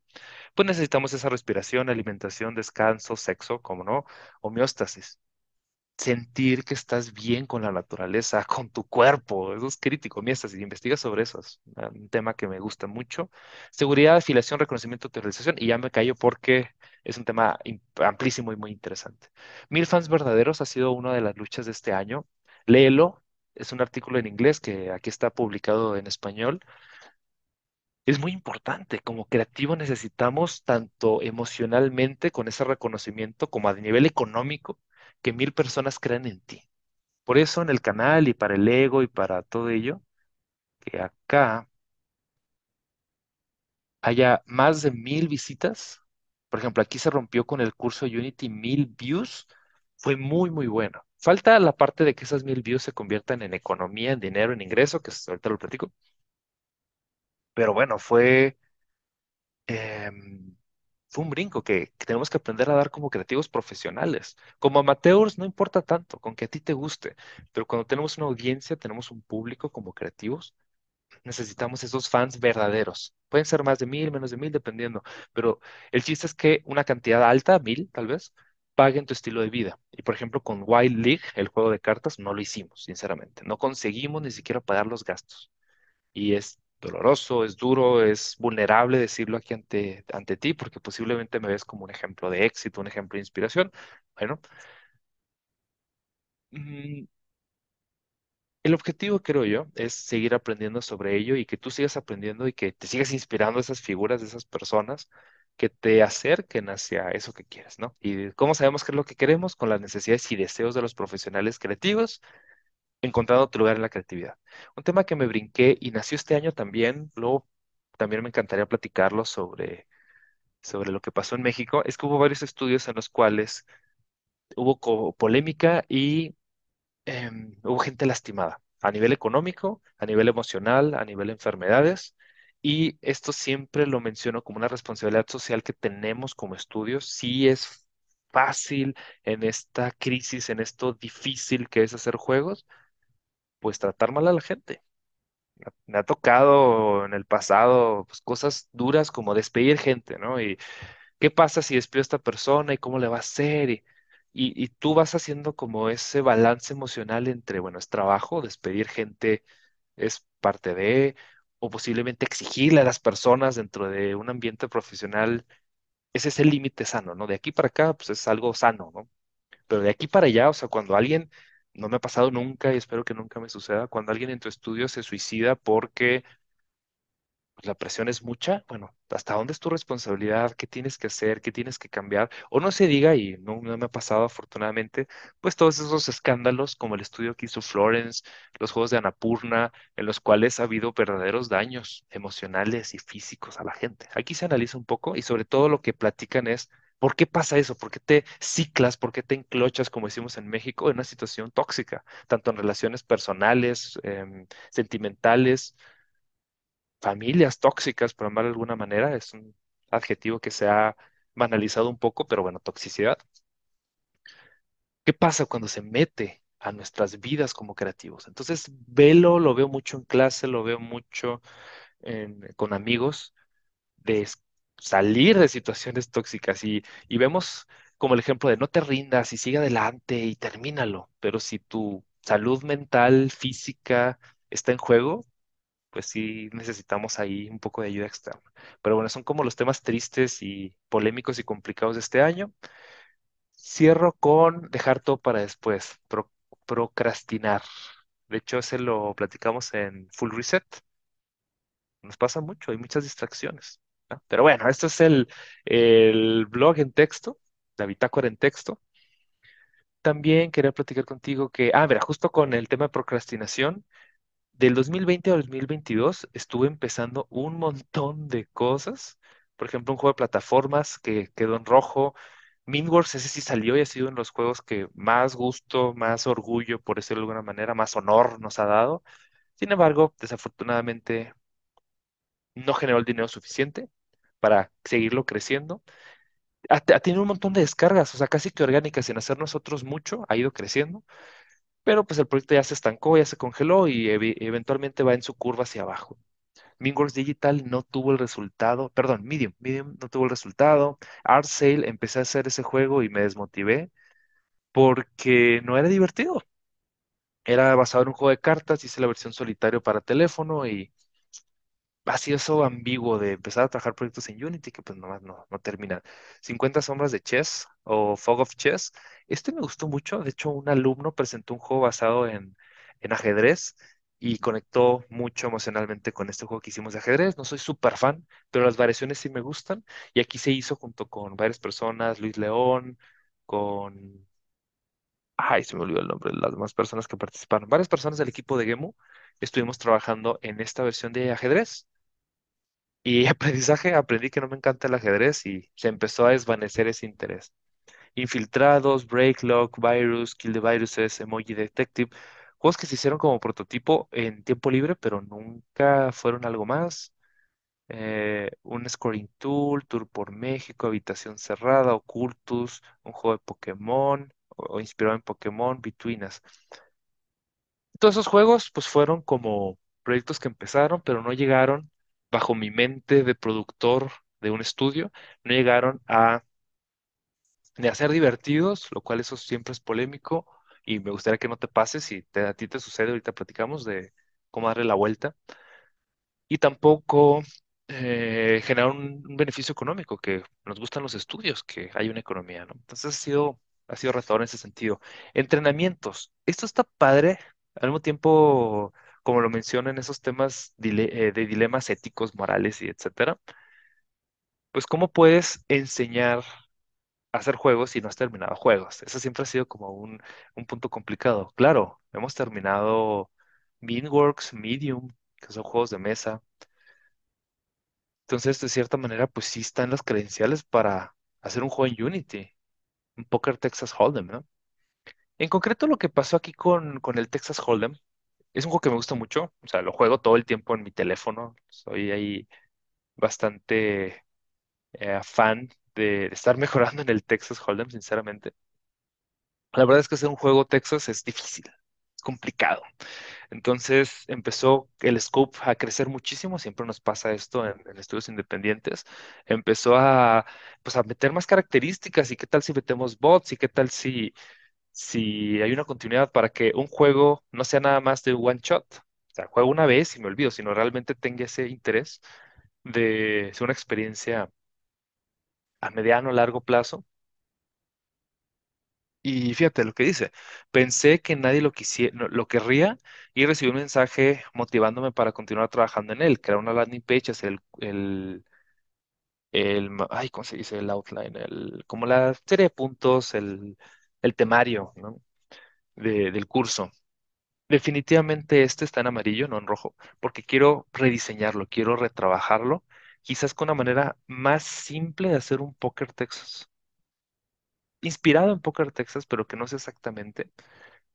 pues necesitamos esa respiración, alimentación, descanso, sexo, como no, homeostasis sentir que estás bien con la naturaleza, (laughs) con tu cuerpo. Eso es crítico. Mira, si investigas sobre eso, es un tema que me gusta mucho. Seguridad, afiliación, reconocimiento, autorización. Y ya me callo porque es un tema im- amplísimo y muy interesante. Mil fans verdaderos ha sido una de las luchas de este año. Léelo. Es un artículo en inglés que aquí está publicado en español. Es muy importante. Como creativo necesitamos tanto emocionalmente con ese reconocimiento como a nivel económico que mil personas crean en ti. Por eso en el canal y para el ego y para todo ello, que acá haya más de mil visitas. Por ejemplo, aquí se rompió con el curso Unity mil views. Fue muy, muy bueno. Falta la parte de que esas mil views se conviertan en economía, en dinero, en ingreso, que ahorita lo platico. Pero bueno, fue em, fue un brinco que, que tenemos que aprender a dar como creativos profesionales. Como amateurs no importa tanto, con que a ti te guste, pero cuando tenemos una audiencia, tenemos un público como creativos, necesitamos esos fans verdaderos. Pueden ser más de mil, menos de mil, dependiendo, pero el chiste es que una cantidad alta, mil tal vez, paguen tu estilo de vida. Y por ejemplo, con Wild League, el juego de cartas, no lo hicimos, sinceramente. No conseguimos ni siquiera pagar los gastos y es doloroso, es duro, es vulnerable decirlo aquí ante, ante ti, porque posiblemente me ves como un ejemplo de éxito, un ejemplo de inspiración. Bueno, mm, el objetivo, creo yo, es seguir aprendiendo sobre ello y que tú sigas aprendiendo y que te sigas inspirando de esas figuras, de esas personas que te acerquen hacia eso que quieres, ¿no? ¿Y cómo sabemos qué es lo que queremos? Con las necesidades y deseos de los profesionales creativos encontrando tu lugar en la creatividad. Un tema que me brinqué y nació este año también, luego también me encantaría platicarlo sobre, sobre lo que pasó en México, es que hubo varios estudios en los cuales hubo polémica y em, hubo gente lastimada a nivel económico, a nivel emocional, a nivel de enfermedades. Y esto siempre lo menciono como una responsabilidad social que tenemos como estudios. Sí es fácil en esta crisis, en esto difícil que es hacer juegos, pues tratar mal a la gente. Me ha tocado en el pasado pues, cosas duras como despedir gente, ¿no? Y qué pasa si despido a esta persona y cómo le va a hacer. Y, y, y tú vas haciendo como ese balance emocional entre, bueno, es trabajo, despedir gente es parte de, o posiblemente exigirle a las personas dentro de un ambiente profesional. Ese es el límite sano, ¿no? De aquí para acá, pues es algo sano, ¿no? Pero de aquí para allá, o sea, cuando alguien, no me ha pasado nunca y espero que nunca me suceda, cuando alguien en tu estudio se suicida porque pues, la presión es mucha, bueno, ¿hasta dónde es tu responsabilidad? ¿Qué tienes que hacer? ¿Qué tienes que cambiar? O no se diga, y no, no me ha pasado afortunadamente, pues todos esos escándalos como el estudio que hizo Florence, los juegos de Annapurna, en los cuales ha habido verdaderos daños emocionales y físicos a la gente. Aquí se analiza un poco y sobre todo lo que platican es ¿Por qué pasa eso? ¿Por qué te ciclas? ¿Por qué te enclochas, como decimos en México, en una situación tóxica, tanto en relaciones personales, em, sentimentales, familias tóxicas, por llamar de alguna manera? Es un adjetivo que se ha banalizado un poco, pero bueno, toxicidad. ¿Qué pasa cuando se mete a nuestras vidas como creativos? Entonces, velo, lo veo mucho en clase, lo veo mucho con amigos de salir de situaciones tóxicas y, y vemos como el ejemplo de no te rindas y sigue adelante y termínalo, pero si tu salud mental, física está en juego, pues sí necesitamos ahí un poco de ayuda externa. Pero bueno, son como los temas tristes y polémicos y complicados de este año. Cierro con dejar todo para después, pro- procrastinar. De hecho, ese lo platicamos en Full Reset. Nos pasa mucho, hay muchas distracciones. Pero bueno, esto es el, el blog en texto, la bitácora en texto. También quería platicar contigo que, ah, mira, justo con el tema de procrastinación, del 2020 al 2022 estuve empezando un montón de cosas. Por ejemplo, un juego de plataformas que quedó en rojo. Minworks, ese sí salió y ha sido uno de los juegos que más gusto, más orgullo, por decirlo de alguna manera, más honor nos ha dado. Sin embargo, desafortunadamente no generó el dinero suficiente para seguirlo creciendo. Ha, ha tenido un montón de descargas, o sea, casi que orgánicas, sin hacer nosotros mucho, ha ido creciendo, pero pues el proyecto ya se estancó, ya se congeló y eventualmente va en su curva hacia abajo. Mingworks Digital no tuvo el resultado, perdón, Medium, Medium no tuvo el resultado. Art Sale empecé a hacer ese juego y me desmotivé porque no era divertido. Era basado en un juego de cartas, hice la versión solitario para teléfono y ha sido eso ambiguo de empezar a trabajar proyectos en Unity que pues nomás no, no terminan. 50 sombras de Chess o Fog of Chess. Este me gustó mucho. De hecho, un alumno presentó un juego basado en, en ajedrez y conectó mucho emocionalmente con este juego que hicimos de ajedrez. No soy súper fan, pero las variaciones sí me gustan. Y aquí se hizo junto con varias personas, Luis León, con... Ay, se me olvidó el nombre de las demás personas que participaron. Varias personas del equipo de Gemu estuvimos trabajando en esta versión de ajedrez. Y (laughs) aprendizaje, aprendí que no me encanta el ajedrez y se empezó a desvanecer ese interés. Infiltrados, Breaklock, Virus, Kill the Viruses, Emoji Detective, juegos que se hicieron como prototipo en tiempo libre, pero nunca fueron algo más. Eh, un scoring tool, Tour por México, Habitación Cerrada, Ocultus, un juego de Pokémon o, o inspirado en Pokémon, Between Us. Todos esos juegos pues fueron como proyectos que empezaron, pero no llegaron bajo mi mente de productor de un estudio, no llegaron a ni a ser divertidos, lo cual eso siempre es polémico y me gustaría que no te pases si te, a ti te sucede, ahorita platicamos de cómo darle la vuelta y tampoco eh, generar un, beneficio económico, que nos gustan los estudios, que hay una economía, ¿no? Entonces ha sido, ha sido retador en ese sentido. Entrenamientos. Esto está padre, al mismo tiempo, como lo mencionan esos temas eh, de dilemas éticos, morales y etcétera, pues cómo puedes enseñar a hacer juegos si no has terminado juegos. Eso siempre ha sido como un, un punto complicado. Claro, hemos terminado Meanworks, Medium, que son juegos de mesa Entonces, de cierta manera, pues sí están las credenciales para hacer un juego en Unity, un Poker Texas Hold'em, ¿no? En concreto, lo que pasó aquí con, con el Texas Hold'em es un juego que me gusta mucho, o sea, lo juego todo el tiempo en mi teléfono, soy ahí bastante eh, fan de estar (laughs) mejorando en el Texas Hold'em, sinceramente. La verdad es que hacer un juego Texas es difícil, es complicado. Entonces empezó el scope a crecer muchísimo, siempre nos pasa esto en, en estudios independientes. Empezó a, pues, a meter más características y qué tal si metemos bots y qué tal si, si hay una continuidad para que un juego no sea nada más de one shot. O sea, juego una vez y me olvido, sino realmente tenga ese interés de ser una experiencia a mediano o largo plazo. Y fíjate lo que dice. Pensé que nadie lo quisiera, lo querría y recibí un mensaje motivándome para continuar trabajando en él, crear una landing page, hacer el, el, el ay, ¿cómo se dice? El outline, el, como la serie de puntos, el, el temario, del curso. Definitivamente este está en amarillo, no en rojo, porque quiero rediseñarlo, quiero retrabajarlo, quizás con una manera más simple de hacer un Poker Texas. inspirado en Poker Texas, pero que no sé exactamente.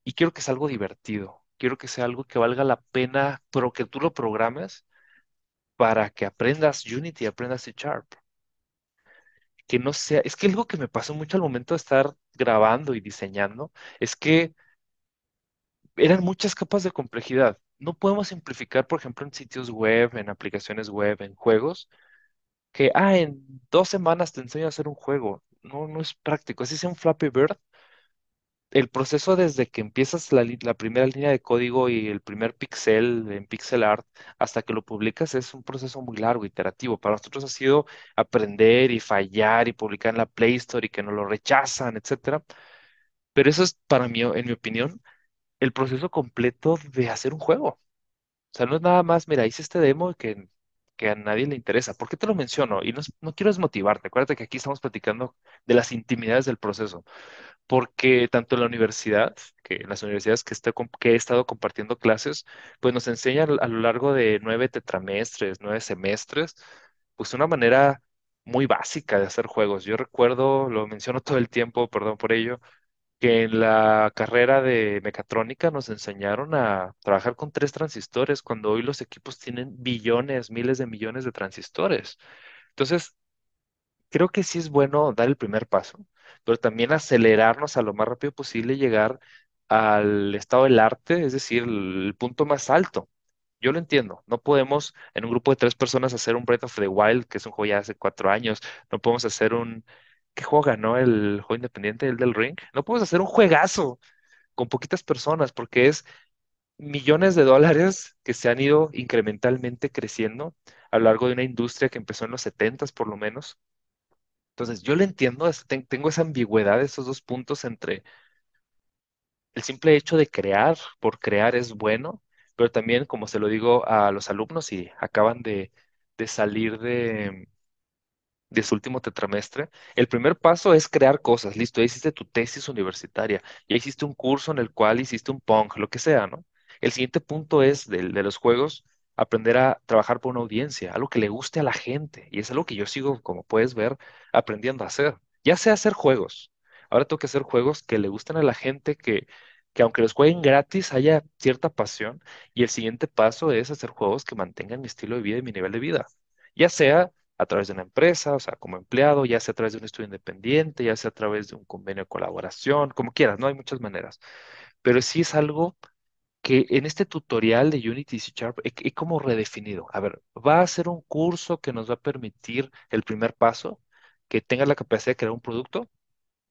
Y quiero que sea algo divertido. Quiero que sea algo que valga la pena, pero que tú lo programes para que aprendas Unity, aprendas C Sharp. Que no sea, es que algo que me pasó mucho al momento de estar grabando y diseñando es que eran muchas capas de complejidad. No podemos simplificar, por ejemplo, en sitios web, en aplicaciones web, en juegos, que, ah, en dos semanas te enseño a hacer un juego. No, no es práctico. Así sea un Flappy Bird, el proceso desde que empiezas la, primera línea de código y el primer pixel en pixel art hasta que lo publicas es un proceso muy largo, iterativo. Para nosotros ha sido aprender y fallar y publicar en la Play Store y que nos lo rechazan, etcétera. Pero eso es para mí, en mi opinión, el proceso completo de hacer un juego. O sea, no es nada más, mira, hice este demo que, a nadie le interesa. ¿Por qué te lo menciono? Y no, no quiero desmotivarte. Acuérdate que aquí estamos platicando de las intimidades del proceso porque tanto en la universidad, que en las universidades que, que he estado compartiendo clases, pues nos enseñan a lo largo de nueve tetramestres, nueve semestres, pues una manera muy básica de hacer juegos. Yo recuerdo, lo menciono (laughs) todo el tiempo, perdón por ello, que en la carrera de mecatrónica nos enseñaron a trabajar con tres transistores, cuando hoy los equipos tienen billones, miles de millones de transistores. Entonces, creo que sí es bueno dar el primer paso, pero también acelerarnos a lo más rápido posible y llegar al estado del arte, es decir, el, punto más alto. Yo lo entiendo, no podemos en un grupo de tres personas hacer un Breath of the Wild, que es un juego ya hace cuatro años, no podemos hacer un... ¿Qué juego ganó el juego independiente, el del Ring? No podemos hacer un juegazo con poquitas personas porque es millones de dólares que se han ido incrementalmente creciendo a lo largo de una industria que empezó en los setentas por lo menos entonces, yo le entiendo, tengo esa ambigüedad, esos dos puntos entre el simple hecho de crear por crear es bueno, pero también, como se lo digo a los alumnos y acaban de, salir de, de su último tetramestre, el primer paso es crear cosas. Listo, ya hiciste tu tesis universitaria, ya hiciste un curso en el cual hiciste un punk, lo que sea, ¿no? El siguiente punto es de los juegos, aprender a trabajar por una audiencia, algo que le guste a la gente. Y es algo que yo sigo, como puedes ver, aprendiendo a hacer. Ya sé hacer juegos. Ahora tengo que hacer juegos que le gusten a la gente, que, que aunque los jueguen gratis, haya cierta pasión. Y el siguiente paso es hacer juegos que mantengan mi estilo de vida y mi nivel de vida. Ya sea a través de una empresa, o sea, como empleado, ya sea a través de un estudio independiente, ya sea a través de un convenio de colaboración, como quieras, ¿no? Hay muchas maneras. Pero sí es algo que en este tutorial de Unity C Sharp he, he como redefinido. A ver, va a ser un curso que nos va a permitir el primer paso, que tenga la capacidad de crear un producto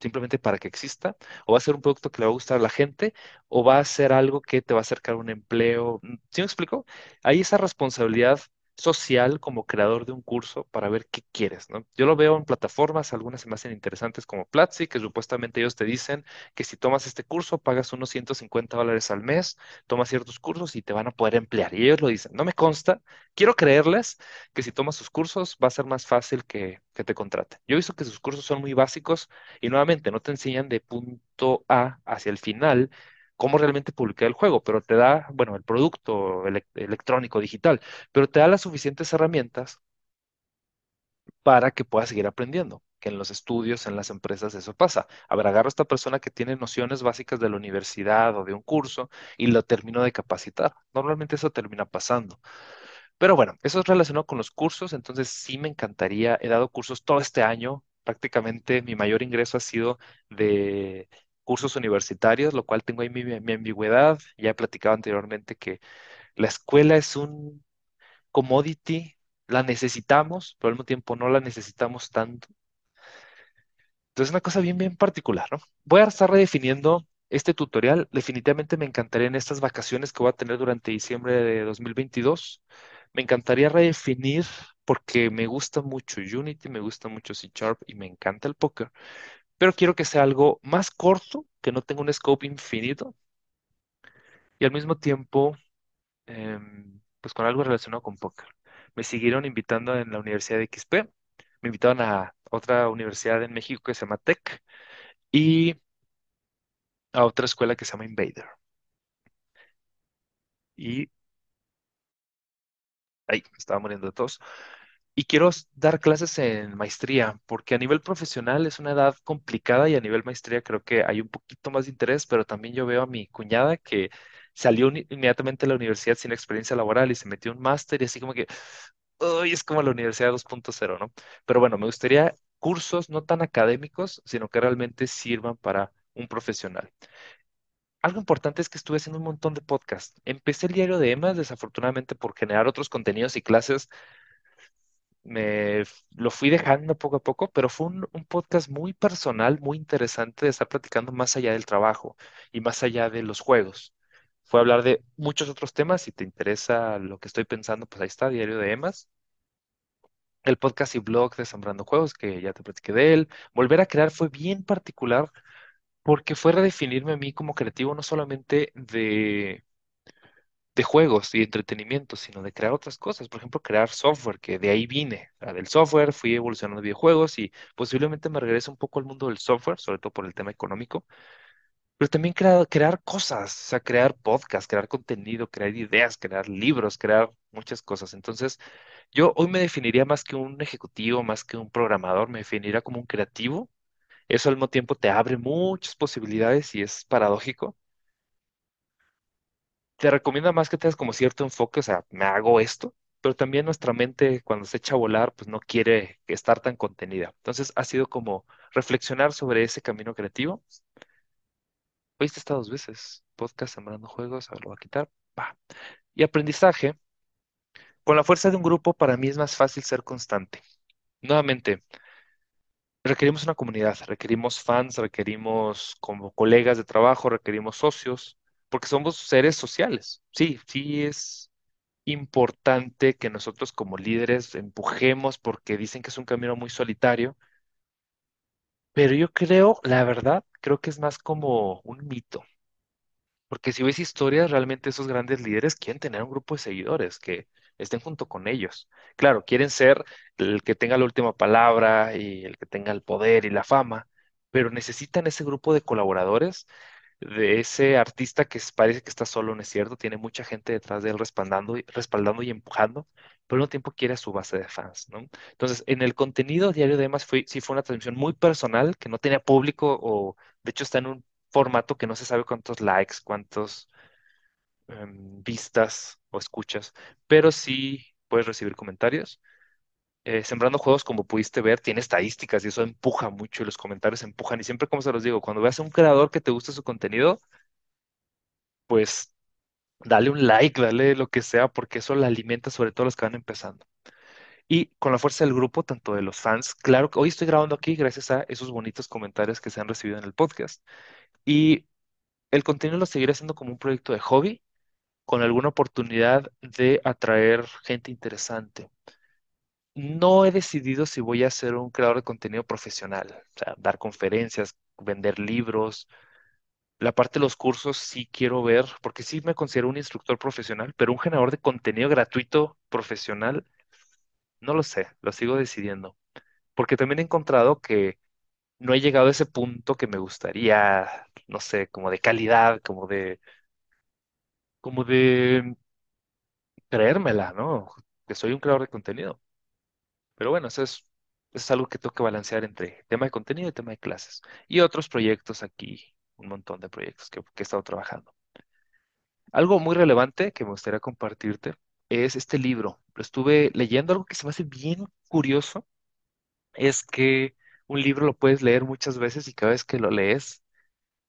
simplemente para que exista, o va a ser un producto que le va a gustar a la gente, o va a ser algo que te va a acercar a un empleo. ¿Sí me explico? Hay esa responsabilidad social como creador de un curso para ver qué quieres, ¿no? Yo lo veo en plataformas, algunas se me hacen interesantes como Platzi, que supuestamente ellos te dicen que si tomas este curso pagas unos 150 dólares al mes, tomas ciertos cursos y te van a poder emplear. Y ellos lo dicen. No me consta, quiero creerles que si tomas sus cursos va a ser más fácil que, que te contraten. Yo he visto que sus cursos son muy básicos y nuevamente, no te enseñan de punto A hacia el final cómo realmente publicar el juego, pero te da, bueno, el producto elec- electrónico, digital, pero te da las suficientes herramientas para que puedas seguir aprendiendo. Que en los estudios, en las empresas, eso pasa. A ver, agarro a esta persona que tiene nociones básicas de la universidad o de un curso y lo termino de capacitar. Normalmente eso termina pasando. Pero bueno, eso es relacionado con los cursos, entonces sí me encantaría. He dado cursos todo este año. Prácticamente mi mayor ingreso ha sido de cursos universitarios, lo cual tengo ahí mi, mi ambigüedad. Ya he platicado anteriormente que la escuela es un commodity, la necesitamos, pero al mismo tiempo no la necesitamos tanto. Entonces, es una cosa bien, bien particular, ¿no? Voy a estar redefiniendo este tutorial. Definitivamente me encantaría en estas vacaciones que voy a tener durante diciembre de 2022. Me encantaría redefinir porque me gusta mucho Unity, me gusta mucho C Sharp y me encanta el póker, pero quiero que sea algo más corto, que no tenga un scope infinito y al mismo tiempo, em, pues con algo relacionado con póker. Me siguieron invitando en la Universidad de XP, me invitaron a otra universidad en México que se llama Tech y a otra escuela que se llama Invader. Y ahí, estaba muriendo de. Y quiero dar clases en maestría, porque a nivel profesional es una edad complicada y a nivel maestría creo que hay un poquito más de interés, pero también yo veo a mi cuñada que salió inmediatamente de la universidad sin experiencia laboral y se metió un máster y así como que, uy, es como la universidad 2.0, ¿no? Pero bueno, me gustaría cursos no tan académicos, sino que realmente sirvan para un profesional. Algo importante es que estuve haciendo un montón de podcasts. Empecé el diario de Emma, desafortunadamente por generar otros contenidos y clases me lo fui dejando poco a poco, pero fue un, un podcast muy personal, muy interesante de estar platicando más allá del trabajo y más allá de los juegos. Fue hablar de muchos otros temas. Si te interesa lo que estoy pensando, pues ahí está, Diario de Emas. El podcast y blog de Sembrando Juegos, que ya te platiqué de él. Volver a crear fue bien particular porque fue redefinirme a mí como creativo, no solamente de de juegos y entretenimiento, sino de crear otras cosas. Por ejemplo, crear software, que de ahí vine. Del software fui evolucionando videojuegos y posiblemente me regrese un poco al mundo del software, sobre todo por el tema económico, pero también crear, crear cosas, o sea, crear podcasts, crear contenido, crear ideas, crear libros, crear muchas cosas. Entonces, yo hoy me definiría más que un ejecutivo, más que un programador, me definiría como un creativo. Eso al mismo tiempo te abre muchas posibilidades y es paradójico te recomienda más que tengas como cierto enfoque, o sea, me hago esto, pero también nuestra mente cuando se echa a volar, pues no quiere estar tan contenida. Entonces ha sido como reflexionar sobre ese camino creativo. Oíste estas dos veces, podcast Sembrando Juegos, a ver, lo voy a quitar. Va. Y aprendizaje, con la fuerza de un grupo para mí es más fácil ser constante. Nuevamente, requerimos una comunidad, requerimos fans, requerimos como colegas de trabajo, requerimos socios, porque somos seres sociales. Sí, sí es importante que nosotros como líderes empujemos porque dicen que es un camino muy solitario, pero yo creo, la verdad, creo que es más como un mito, porque si ves historias, realmente esos grandes líderes quieren tener un grupo de seguidores que estén junto con ellos. Claro, quieren ser el que tenga la última palabra y el que tenga el poder y la fama, pero necesitan ese grupo de colaboradores de ese artista que parece que está solo, no es cierto, tiene mucha gente detrás de él respaldando, y- respaldando y empujando, pero al mismo tiempo quiere a su base de fans, ¿no? Entonces, en el contenido diario de Emas fue, sí fue una transmisión muy personal, que no tenía público o, de hecho, está en un formato que no se sabe cuántos likes, cuántos em, vistas o escuchas, pero sí puedes recibir comentarios. Eh, Sembrando Juegos, como pudiste ver, tiene estadísticas y eso empuja mucho y los comentarios empujan. Y siempre, como se los digo, cuando veas a un creador que te gusta su contenido, pues dale un like, dale lo que sea, porque eso la alimenta sobre todo los que van empezando. Y con la fuerza del grupo, tanto de los fans, claro que hoy estoy grabando aquí gracias a esos bonitos comentarios que se han recibido en el podcast. Y el contenido lo seguiré haciendo como un proyecto de hobby, con alguna oportunidad de atraer gente interesante. No he decidido si voy a ser un creador de contenido profesional, o sea, dar conferencias, vender libros. La parte de los cursos sí quiero ver, porque sí me considero un instructor profesional, pero un generador de contenido gratuito profesional, no lo sé, lo sigo decidiendo. Porque también he encontrado que no he llegado a ese punto que me gustaría, no sé, como de calidad, como de, como de creérmela, ¿no? Que soy un creador de contenido. Pero bueno, eso es, es algo que que balancear entre tema de contenido y tema de clases. Y otros proyectos aquí, un montón de proyectos que, que he estado trabajando. Algo muy relevante que me gustaría compartirte es este libro. Lo estuve leyendo, algo que se me hace bien curioso es que un libro lo puedes leer muchas veces y cada vez que lo lees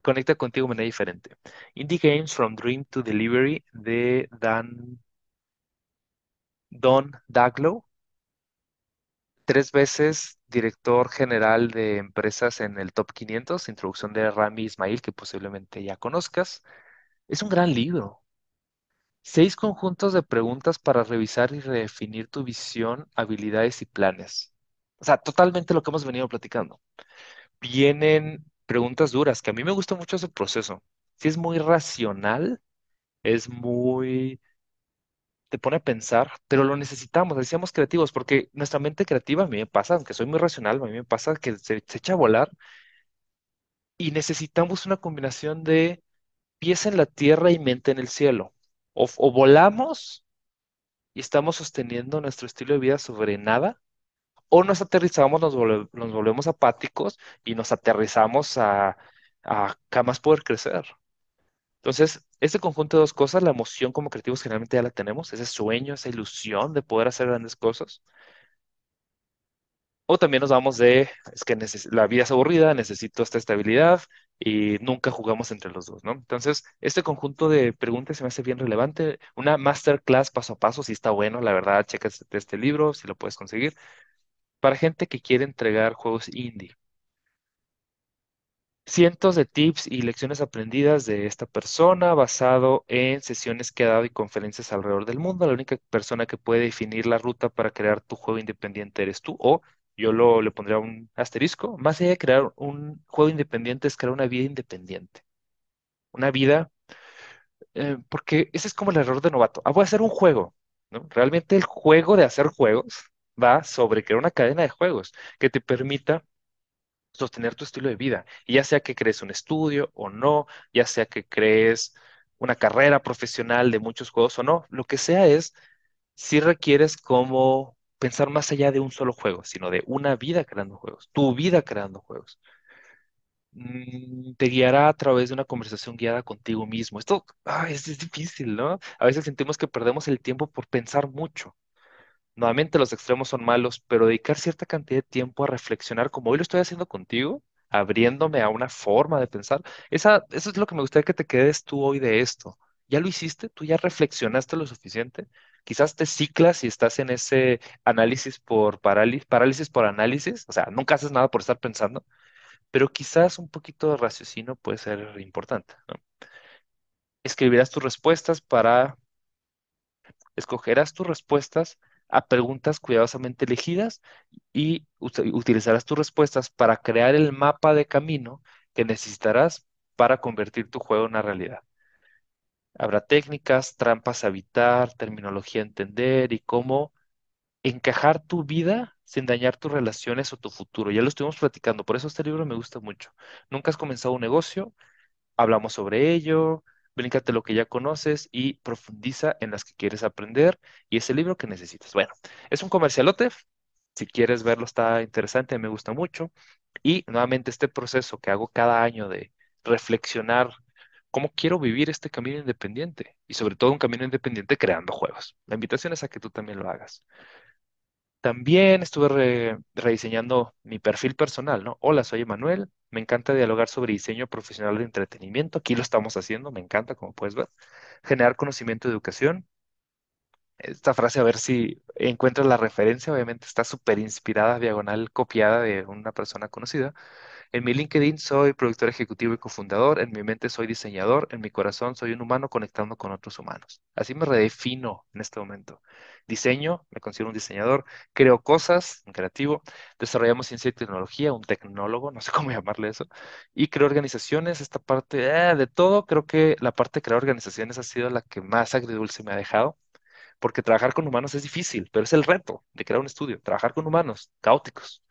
conecta contigo de manera diferente. Indie Games From Dream to Delivery de Dan, Don Daglow, tres veces director general de empresas en el Top 500, introducción de Rami Ismail, que posiblemente ya conozcas. Es un gran libro. Seis conjuntos de preguntas para revisar y redefinir tu visión, habilidades y planes. O sea, totalmente lo que hemos venido platicando. Vienen preguntas duras, que a mí me gusta mucho ese proceso. Si es muy racional, es muy, te pone a pensar, pero lo necesitamos, decíamos creativos, porque nuestra mente creativa a mí me pasa, aunque soy muy racional, a mí me pasa que se, echa a volar y necesitamos una combinación de pies en la tierra y mente en el cielo. O, volamos y estamos sosteniendo nuestro estilo de vida sobre nada, o nos aterrizamos, nos, volve- nos volvemos apáticos y nos aterrizamos a, a jamás poder crecer. Entonces, ese conjunto de dos cosas, la emoción como creativos generalmente ya la tenemos, ese sueño, esa ilusión de poder hacer grandes cosas. O también nos vamos de, es que la vida es aburrida, necesito esta estabilidad y nunca jugamos entre los dos, ¿no? Entonces, este conjunto de preguntas se me hace bien relevante. Una masterclass paso a paso, si está bueno, la verdad, checa este, este libro, si lo puedes conseguir, para gente que quiere entregar juegos indie. Cientos de tips y lecciones aprendidas de esta persona basado en sesiones que ha dado y conferencias alrededor del mundo. La única persona que puede definir la ruta para crear tu juego independiente eres tú. O yo lo, le pondría un asterisco. Más allá de crear un juego independiente es crear una vida independiente. Una vida, eh, porque ese es como el error de novato. Ah, voy a hacer un juego, ¿no? Realmente el juego de hacer juegos va sobre crear una cadena de juegos que te permita sostener tu estilo de vida. Y ya sea que crees un estudio o no, ya sea que crees una carrera profesional de muchos juegos o no, lo que sea es, si requieres como pensar más allá de un solo juego, sino de una vida creando juegos, tu vida creando juegos. Mm, Te guiará a través de una conversación guiada contigo mismo. Esto es difícil, ¿no? A veces sentimos que perdemos el tiempo por pensar mucho. Nuevamente los extremos son malos, pero dedicar cierta cantidad de tiempo a reflexionar, como hoy lo estoy haciendo contigo, abriéndome a una forma de pensar, esa, eso es lo que me gustaría que te quedes tú hoy de esto. ¿Ya lo hiciste? ¿Tú ya reflexionaste lo suficiente? Quizás te ciclas y estás en ese análisis por parálisis, parálisis por análisis, o sea, nunca haces nada por estar pensando, pero quizás un poquito de raciocinio puede ser importante. Escribirás tus respuestas para Escogerás tus respuestas a preguntas cuidadosamente elegidas y ut- utilizarás tus respuestas para crear el mapa de camino que necesitarás para convertir tu juego en una realidad. Habrá técnicas, trampas a evitar, terminología a entender y cómo encajar tu vida sin dañar tus relaciones o tu futuro. Ya lo estuvimos platicando, por eso este libro me gusta mucho. Nunca has comenzado un negocio, hablamos sobre ello, bríncate lo que ya conoces y profundiza en las que quieres aprender y ese libro que necesitas. Bueno, es un comercialote, si quieres verlo está interesante, me gusta mucho y nuevamente este proceso que hago cada año de reflexionar cómo quiero vivir este camino independiente y sobre todo un camino independiente creando juegos. La invitación es a que tú también lo hagas. También estuve re- rediseñando mi perfil personal, ¿no? Hola, soy Emanuel. Me encanta dialogar sobre diseño profesional de entretenimiento. Aquí lo estamos haciendo, me encanta, como puedes ver. Generar conocimiento de educación. Esta frase, a ver si encuentras la referencia, obviamente está súper inspirada, diagonal copiada de una persona conocida. En mi LinkedIn soy productor ejecutivo y cofundador, en mi mente soy diseñador, en mi corazón soy un humano conectando con otros humanos. Así me redefino en este momento. Diseño, me considero un diseñador, creo cosas, un creativo, desarrollamos ciencia y tecnología, un tecnólogo, no sé (laughs) cómo llamarle eso, y creo organizaciones, esta parte eh, de todo, creo que la parte de crear organizaciones ha sido la que más agridulce me ha dejado. Porque trabajar con humanos es difícil, pero es el reto de crear un estudio, trabajar con humanos caóticos.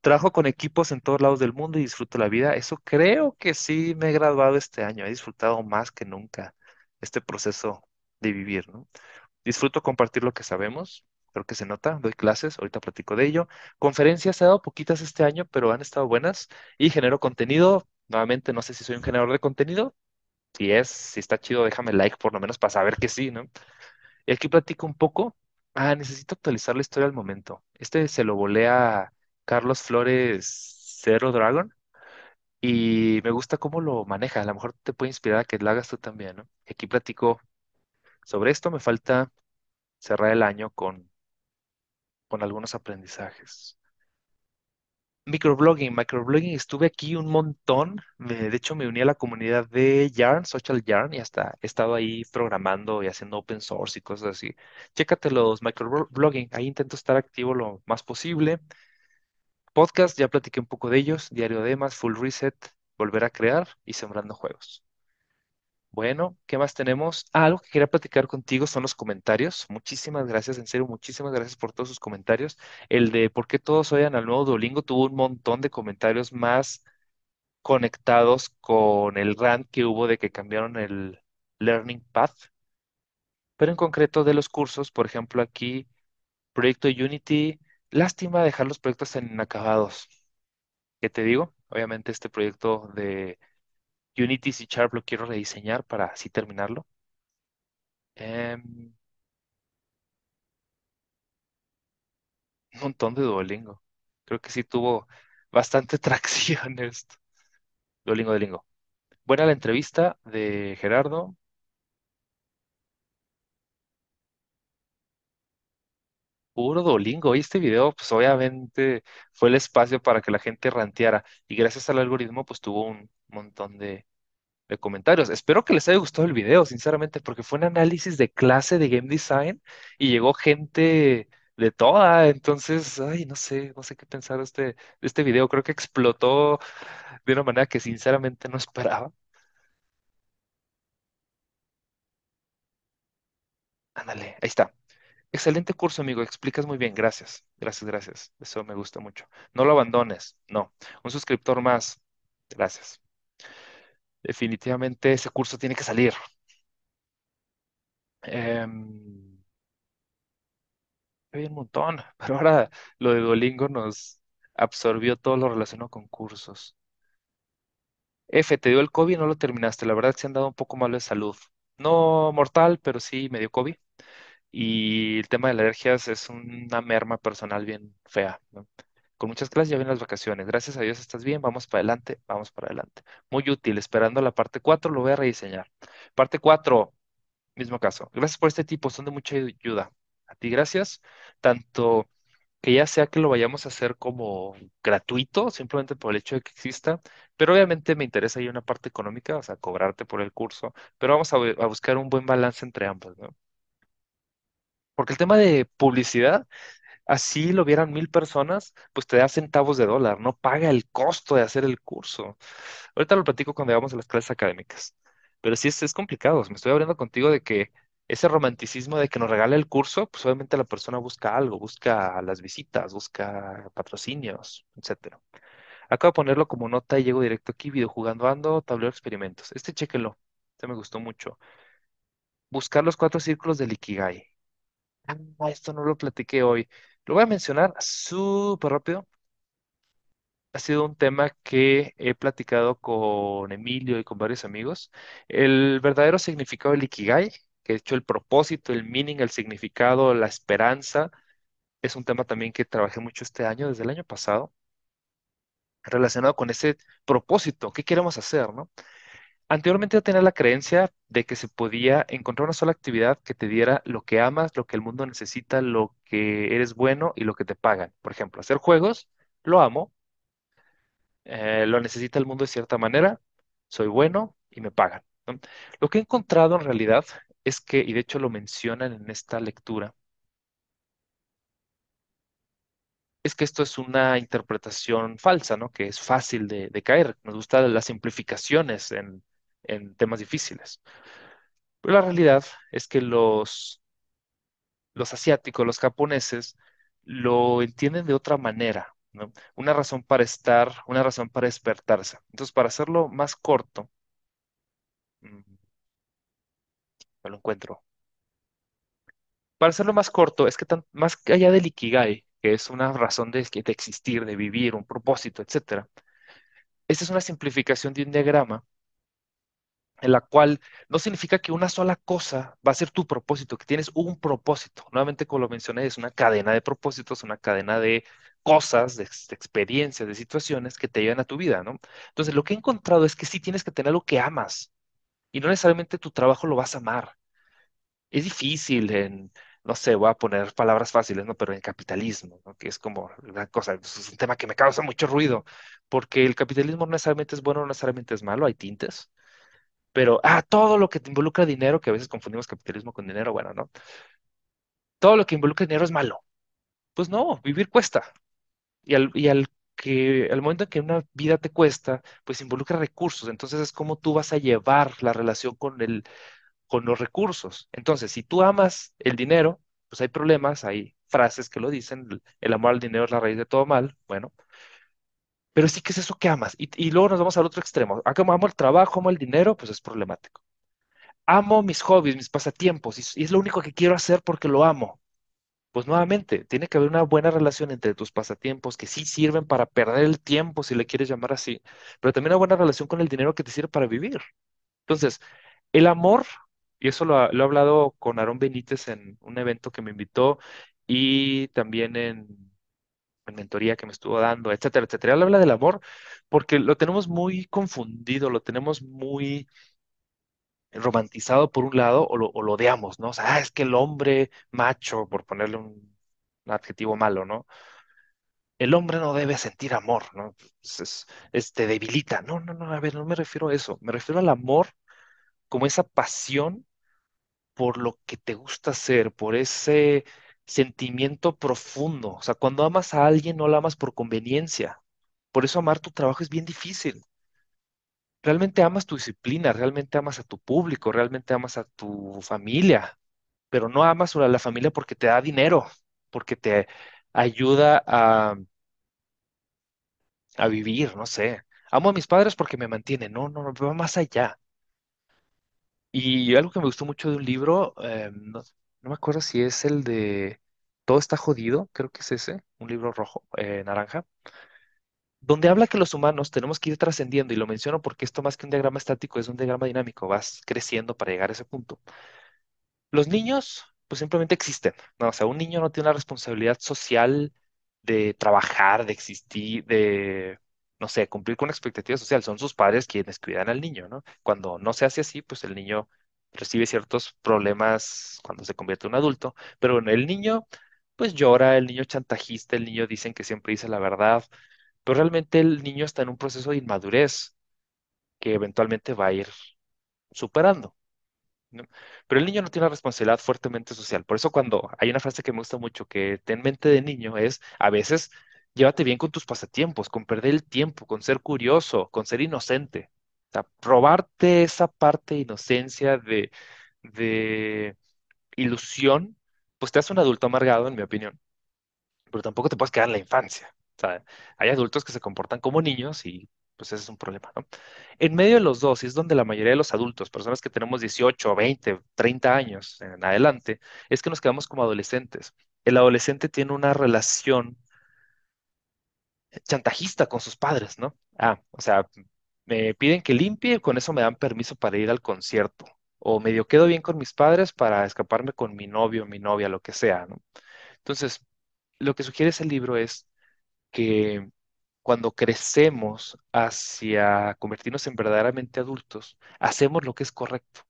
Trabajo con equipos en todos lados del mundo y disfruto la vida. Eso creo que sí me he graduado este año. He disfrutado más que nunca este proceso de vivir, ¿no? Disfruto compartir lo que sabemos. Creo que se nota. Doy clases, ahorita platico de ello. Conferencias he dado poquitas este año, pero han estado buenas. Y genero contenido. Nuevamente, no sé si soy un generador de contenido. Si es, si está chido, déjame like por lo menos para saber que sí, ¿no? Y aquí platico un poco. Ah, necesito actualizar la historia al momento. Este se lo volé a Carlos Flores Zero Dragon y me gusta cómo lo maneja. A lo mejor te puede inspirar a que lo hagas tú también, ¿no? Y aquí platico sobre esto. Me falta cerrar el año con, con algunos aprendizajes. Microblogging, microblogging, estuve aquí un montón. De hecho, me uní a la comunidad de Yarn, Social Yarn, y hasta he estado ahí programando y haciendo open source y cosas así. Chécate los microblogging, ahí intento estar activo lo más posible. Podcast, ya platiqué un poco de ellos. Diario de Emas, Full Reset, Volver a Crear y Sembrando Juegos. Bueno, ¿qué más tenemos? Ah, algo que quería platicar contigo son los comentarios. Muchísimas gracias, en serio, muchísimas gracias por todos sus comentarios. El de por qué todos oyen al nuevo Duolingo tuvo un montón de comentarios más conectados con el rant que hubo de que cambiaron el Learning Path. pero en concreto de los cursos, por ejemplo, aquí, proyecto Unity, lástima dejar los proyectos en inacabados. ¿Qué te digo? Obviamente este proyecto de Unity C Sharp lo quiero rediseñar para así terminarlo. Em, un montón de Duolingo. Creo que sí tuvo bastante (laughs) tracción esto. Duolingo, Duolingo. Buena la entrevista de Gerardo. Puro Duolingo. Y este video, pues obviamente fue el espacio para que la gente ranteara. Y gracias al algoritmo, pues tuvo un montón de, de comentarios. Espero que les haya gustado el video, sinceramente, porque fue un análisis de clase de game design y llegó gente de toda. Entonces, ay, no sé, no sé qué pensar de este, de este video. Creo que explotó de una manera que sinceramente no esperaba. Ándale, ahí está. Excelente curso, amigo. Explicas muy bien. Gracias. Gracias, gracias. Eso me gusta mucho. No lo abandones. No. Un suscriptor más. Gracias. Definitivamente ese curso tiene que salir. Em, hay un montón, (laughs) pero ahora lo de Duolingo nos absorbió todo lo relacionado con cursos. F, te dio el COVID y no lo terminaste. La verdad se han dado un poco malo de salud. No mortal, pero sí me dio COVID. Y el tema de las alergias es una merma personal bien fea, ¿no? Con muchas clases ya vienen las vacaciones. Gracias a Dios estás bien. Vamos para adelante, vamos para adelante. Muy útil. Esperando la parte 4 lo voy a rediseñar. Parte 4 mismo caso. Gracias por este tipo, son de mucha ayuda. A ti gracias. Tanto que ya sea que lo vayamos a hacer como gratuito, simplemente por el hecho de que exista, pero obviamente me interesa ahí una parte económica, o sea, cobrarte por el curso, pero vamos a, a buscar un buen balance entre ambos, ¿no? Porque el tema de publicidad Así lo vieran mil personas, pues te da centavos de dólar, no paga el costo de hacer el curso. Ahorita lo platico cuando vayamos a las clases académicas. Pero sí es, complicado. Me estoy abriendo contigo de que ese romanticismo de que nos regale el curso, pues obviamente la persona busca algo, busca las visitas, busca patrocinios, etcétera. Acabo de ponerlo como nota y llego directo aquí, videojugando ando, tablero de experimentos. Este chéquelo, este me gustó mucho. Buscar los cuatro círculos del Ikigai. Ah, esto no lo platiqué hoy. Lo voy a mencionar súper rápido. Ha sido un tema que he platicado con Emilio y con varios amigos. El verdadero significado del Ikigai, que de hecho el propósito, el meaning, el significado, la esperanza, es un tema también que trabajé mucho este año, desde el año pasado, relacionado con ese propósito. ¿Qué queremos hacer, no? Anteriormente yo tenía la creencia de que se podía encontrar una sola actividad que te diera lo que amas, lo que el mundo necesita, lo que eres bueno y lo que te pagan. Por ejemplo, hacer juegos, lo amo, eh, lo necesita el mundo de cierta manera, soy bueno y me pagan. Lo que he encontrado en realidad es que, y de hecho lo mencionan en esta lectura, es que esto es una interpretación falsa, ¿no? Que es fácil de, de caer. Nos gustan las simplificaciones en, en temas difíciles. Pero la realidad es que los, los asiáticos, los japoneses, lo entienden de otra manera, ¿no? Una razón para estar, una razón para despertarse. Entonces, para hacerlo más corto, mm, me lo encuentro. Para hacerlo más corto, es que tan- más allá del Ikigai, que es una razón de, de existir, de vivir, un propósito, etcétera, esta es una simplificación de un diagrama en la cual no significa que una sola cosa va a ser tu propósito, que tienes un propósito. Nuevamente, como lo mencioné, es una cadena de propósitos, una cadena de cosas, de, ex- de experiencias, de situaciones que te llevan a tu vida, ¿no? Entonces, lo que he encontrado es que sí tienes que tener algo que amas y no necesariamente tu trabajo lo vas a amar. Es difícil en, no sé, voy a poner palabras fáciles, ¿no? Pero en capitalismo, ¿no? Que es como la cosa, es un tema que me causa mucho ruido, porque el capitalismo no necesariamente es bueno, no necesariamente es malo, hay tintes pero, ah, todo lo que te involucra dinero, que a veces confundimos capitalismo con dinero, bueno, ¿no? Todo lo que involucra dinero es malo. Pues no, vivir cuesta. Y al, y al que, al momento en que una vida te cuesta, pues involucra recursos. Entonces es como tú vas a llevar la relación con el, con los recursos. Entonces, si tú amas el dinero, pues hay problemas, hay frases que lo dicen, el, el amor al dinero es la raíz de todo mal, bueno, pero sí que es eso que amas. Y, y luego nos vamos al otro extremo. Como amo el trabajo, amo el dinero, pues es problemático. amo mis hobbies, mis pasatiempos, y, es lo único que quiero hacer porque lo amo. Pues nuevamente, tiene que haber una buena relación entre tus pasatiempos que sí sirven para perder el tiempo, si le quieres llamar así, pero también una buena relación con el dinero que te sirve para vivir. Entonces, el amor, y eso lo, lo he hablado con Aarón Benítez en un evento que me invitó y también en mentoría que me estuvo dando, etcétera, etcétera. Él habla del amor porque lo tenemos muy confundido, lo tenemos muy romantizado por un lado o lo, o lo odiamos, ¿no? O sea, ah, es que el hombre macho, por ponerle un, adjetivo malo, ¿no? El hombre no debe sentir amor, ¿no? Es, es- es- te debilita. No, no, no, a ver, no me refiero a eso. Me refiero al amor como esa pasión por lo que te gusta hacer, por ese sentimiento profundo. O sea, cuando amas a alguien, no lo amas por conveniencia. Por eso amar tu trabajo es bien difícil. Realmente amas tu disciplina, realmente amas a tu público, realmente amas a tu familia, pero no amas a la familia porque te da dinero, porque te ayuda a, a vivir, no sé. Amo a mis padres porque me mantienen. No, no, no, va más allá. Y algo que me gustó mucho de un libro, eh, no me acuerdo si es el de Todo está jodido, creo que es ese, un libro rojo, eh, naranja, donde habla que los humanos tenemos que ir trascendiendo, y lo menciono porque esto más que un diagrama estático es un diagrama dinámico, vas creciendo para llegar a ese punto. Los niños, pues simplemente existen, ¿no? O sea, un niño no tiene una responsabilidad social de trabajar, de existir, de, no sé, cumplir con una expectativa social. Son sus padres quienes cuidan al niño, ¿no? Cuando no se hace así, pues el niño recibe ciertos problemas cuando se convierte en un adulto. Pero bueno, el niño, pues llora, el niño chantajista, el niño dicen que siempre dice la verdad, pero realmente el niño está en un proceso de inmadurez que eventualmente va a ir superando. Pero el niño no tiene una responsabilidad fuertemente social. Por eso cuando hay una frase que me gusta mucho que ten mente de niño es, a veces, llévate bien con tus pasatiempos, con perder el tiempo, con ser curioso, con ser inocente. Sea, robarte esa parte de inocencia, de, ilusión, pues te hace un adulto amargado, en mi opinión. Pero tampoco te puedes quedar en la infancia. Hay adultos que se comportan como niños y pues ese es un problema, ¿no? En medio de los dos, y es donde la mayoría de los adultos, personas que tenemos 18, 20, 30 años en adelante, es que nos quedamos como adolescentes. El adolescente tiene una relación chantajista con sus padres, ¿no? Ah, o sea, me piden que limpie y con eso me dan permiso para ir al concierto. O medio quedo bien con mis padres para escaparme con mi novio, mi novia, lo que sea. Entonces, lo que sugiere ese libro es que cuando crecemos hacia convertirnos en verdaderamente adultos, hacemos lo que es correcto.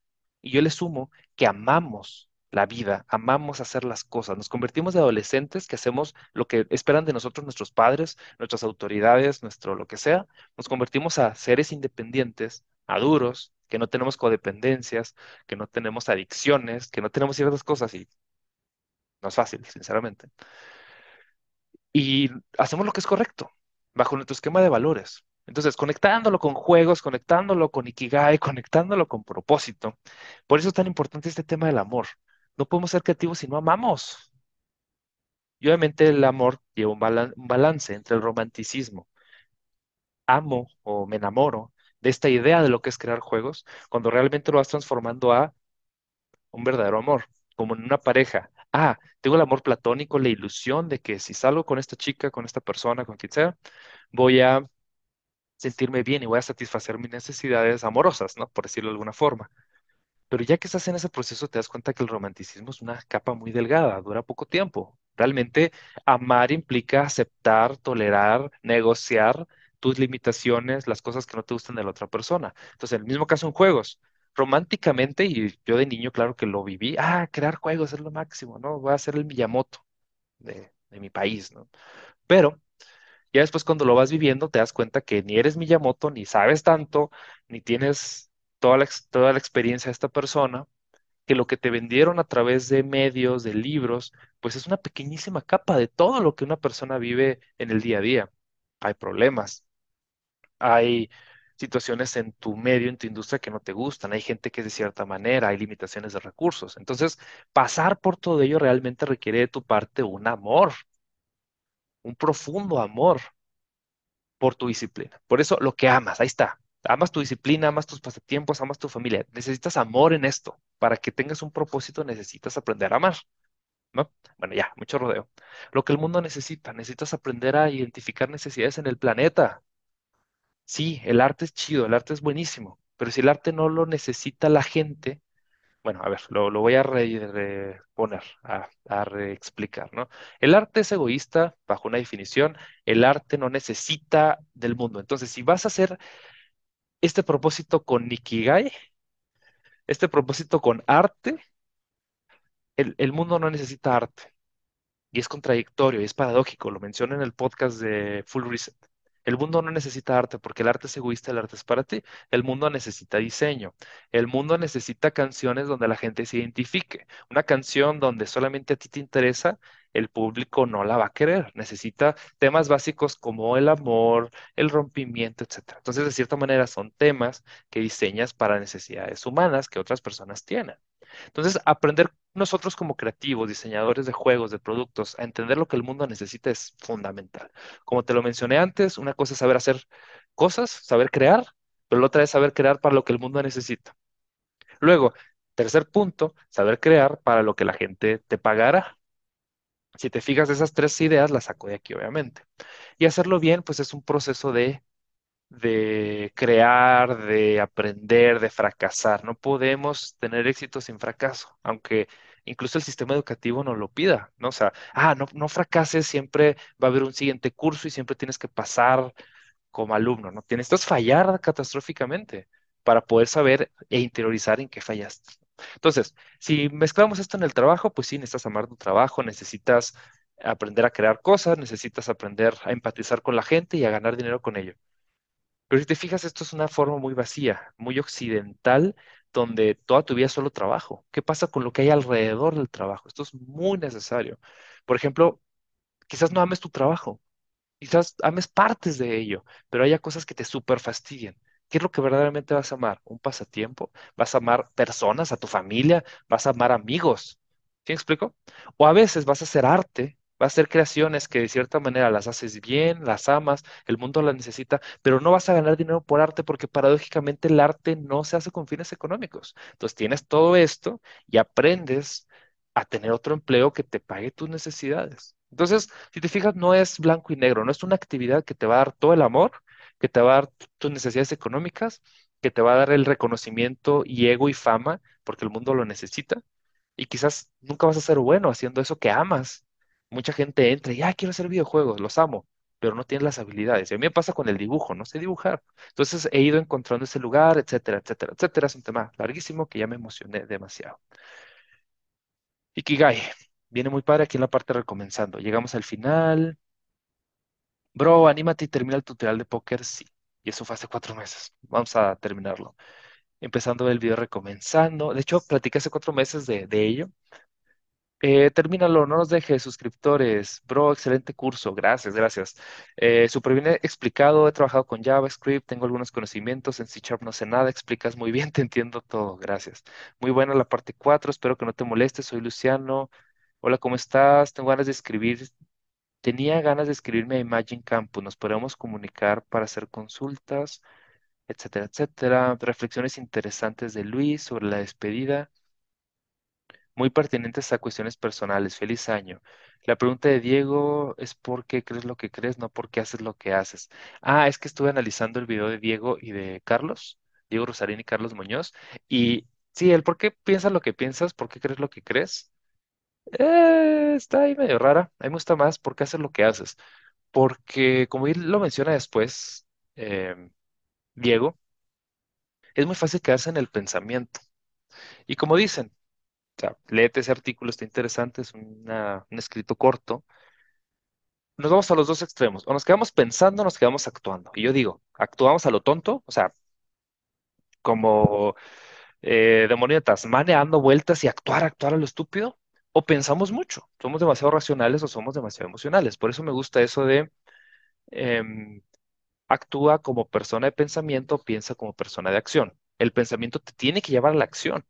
Y yo le sumo que amamos la vida, amamos hacer las cosas, nos convertimos de adolescentes que hacemos lo que esperan de nosotros nuestros padres, nuestras autoridades, nuestro lo que sea, nos convertimos a seres independientes, maduros, que no tenemos codependencias, que no tenemos adicciones, que no tenemos ciertas cosas y no es fácil, sinceramente y hacemos lo que es correcto, bajo nuestro esquema de valores. Entonces, conectándolo con juegos, conectándolo con Ikigai, (laughs) conectándolo con propósito. Por eso es tan importante este tema del amor. No podemos ser creativos si no amamos. Y obviamente el amor lleva un, un balance entre el romanticismo. Amo o me enamoro de esta idea de lo que es crear juegos, cuando realmente lo vas transformando a un verdadero amor, como en una pareja. Ah, tengo el amor platónico, la ilusión de que si salgo con esta chica, con esta persona, con quien sea, voy a sentirme bien y voy a satisfacer mis necesidades amorosas, ¿no? Por decirlo de alguna forma. Pero ya que estás en ese proceso, te das cuenta que el romanticismo es una capa muy delgada, dura poco tiempo. Realmente, amar implica aceptar, tolerar, negociar tus limitaciones, las cosas que no te gustan de la otra persona. Entonces, en el mismo caso en juegos, románticamente, y yo de niño, claro que lo viví, ah, crear juegos es lo máximo, ¿no? Voy a ser el Miyamoto de, de mi país, ¿no? Pero ya después cuando lo vas viviendo te das cuenta que ni eres Miyamoto, ni sabes tanto, ni tienes toda la, experiencia de esta persona, que lo que te vendieron a través de medios, de libros, pues es una pequeñísima capa de todo lo que una persona vive en el día a día. Hay problemas, hay situaciones en tu medio, en tu industria que no te gustan, hay gente que es de cierta manera, hay limitaciones de recursos. Entonces, pasar por todo ello realmente requiere de tu parte un amor, un profundo amor por tu disciplina. Por eso lo que amas, ahí está. Amas tu disciplina, amas tus pasatiempos, amas tu familia. Necesitas amor en esto. Para que tengas un propósito necesitas aprender a amar, ¿no? Bueno, ya, mucho rodeo. Lo que el mundo necesita, necesitas aprender a identificar necesidades en el planeta. Sí, el arte es chido, el arte es buenísimo, pero si el arte no lo necesita la gente, bueno, a ver, lo, lo voy a re- reponer, a, a reexplicar, ¿no? El arte es egoísta, bajo una definición, el arte no necesita del mundo. Entonces, si vas a hacer este propósito con Nikigai, este propósito con arte, el, mundo no necesita arte. Y es contradictorio, y es paradójico, lo mencioné en el podcast de Full Reset. El mundo no necesita arte porque el arte es egoísta, el arte es para ti. El mundo necesita diseño. El mundo necesita canciones donde la gente se identifique. Una canción donde solamente a ti te interesa, el público no la va a querer. Necesita temas básicos como el amor, el rompimiento, etcétera. Entonces, de cierta manera, son temas que diseñas para necesidades humanas que otras personas tienen. Entonces, aprender nosotros como creativos, diseñadores de juegos, de productos, a entender lo que el mundo necesita es fundamental. Como te lo mencioné antes, una cosa es saber hacer cosas, saber crear, pero la otra es saber crear para lo que el mundo necesita. Luego, tercer punto, saber crear para lo que la gente te pagará. Si te fijas, esas tres ideas las saco de aquí, obviamente. Y hacerlo bien, pues es un proceso de de crear, de aprender, de fracasar. No podemos tener éxito sin fracaso, aunque incluso el sistema educativo nos lo pida, ¿no? O sea, ah, no, no fracases, siempre va a haber un siguiente curso y siempre tienes que pasar como alumno, ¿no? Tienes que fallar catastróficamente para poder saber e interiorizar en qué fallaste. Entonces, si mezclamos esto en el trabajo, pues sí, necesitas amar tu trabajo, necesitas aprender a crear cosas, necesitas aprender a empatizar con la gente y a ganar dinero con ello. Pero si te fijas, esto es una forma muy vacía, muy occidental, donde toda tu vida es solo trabajo. ¿Qué pasa con lo que hay alrededor del trabajo? Esto es muy necesario. Por ejemplo, quizás no ames tu trabajo, quizás ames partes de ello, pero haya cosas que te súper fastidian. ¿Qué es lo que verdaderamente vas a amar? ¿Un pasatiempo? ¿Vas a amar personas, a tu familia? ¿Vas a amar amigos? ¿Sí me explico? O a veces vas a hacer arte, vas a hacer creaciones que de cierta manera las haces bien, las amas, el mundo las necesita, pero no vas a ganar dinero por arte porque paradójicamente el arte no se hace con fines económicos. Entonces tienes todo esto y aprendes a tener otro empleo que te pague tus necesidades. Entonces, si te fijas, no es blanco y negro, no es una actividad que te va a dar todo el amor, que te va a dar tus necesidades económicas, que te va a dar el reconocimiento y ego y fama, porque el mundo lo necesita y quizás nunca vas a ser bueno haciendo eso que amas. Mucha gente entra y, ah, quiero hacer videojuegos, los amo, pero no tienes las habilidades. Y a mí me pasa con el dibujo, no sé dibujar. Entonces he ido encontrando ese lugar, etcétera, etcétera, etcétera. Es un tema larguísimo que ya me emocioné demasiado. Ikigai, viene muy padre aquí en la parte recomenzando. Llegamos al final. Bro, anímate y termina el tutorial de póker, sí. Y eso fue hace cuatro meses. Vamos a terminarlo. Empezando el video recomenzando. De hecho, platiqué hace cuatro meses de, de ello. Eh, termínalo, no nos dejes, suscriptores. Bro, excelente curso. Gracias, gracias. Eh, súper bien explicado. He trabajado con JavaScript, tengo algunos conocimientos. En C Sharp no sé nada, explicas muy bien, (laughs) te entiendo todo. Gracias. Muy buena la parte 4. Espero que no te molestes. Soy Luciano. Hola, ¿cómo estás? Tengo ganas de escribir. Tenía ganas de escribirme a Imagine Campus. Nos podemos comunicar para hacer consultas, etcétera, etcétera. Reflexiones interesantes de Luis sobre la despedida muy pertinentes a cuestiones personales. Feliz año. La pregunta de Diego es ¿por qué crees lo que crees, no por qué haces lo que haces? Ah, es que estuve analizando el video de Diego y de Carlos, Diego Rosarín y Carlos Muñoz, y sí, el por qué piensas lo que piensas, por qué crees lo que crees, eh, está ahí medio rara. A mí me gusta más por qué haces lo que haces. Porque, como él lo menciona después, em, Diego, es muy fácil quedarse en el pensamiento. Y como dicen, O sea, léete ese artículo, está interesante, es un escrito corto. Nos vamos a los dos extremos. O nos quedamos pensando o nos quedamos actuando. Y yo digo, actuamos a lo tonto, o sea, como eh, demonio dando vueltas y actuar, actuar a lo estúpido. O pensamos mucho, somos demasiado racionales o somos demasiado emocionales. Por eso me gusta eso de em, actúa como persona de pensamiento, piensa como persona de acción. El pensamiento te tiene que llevar a la acción.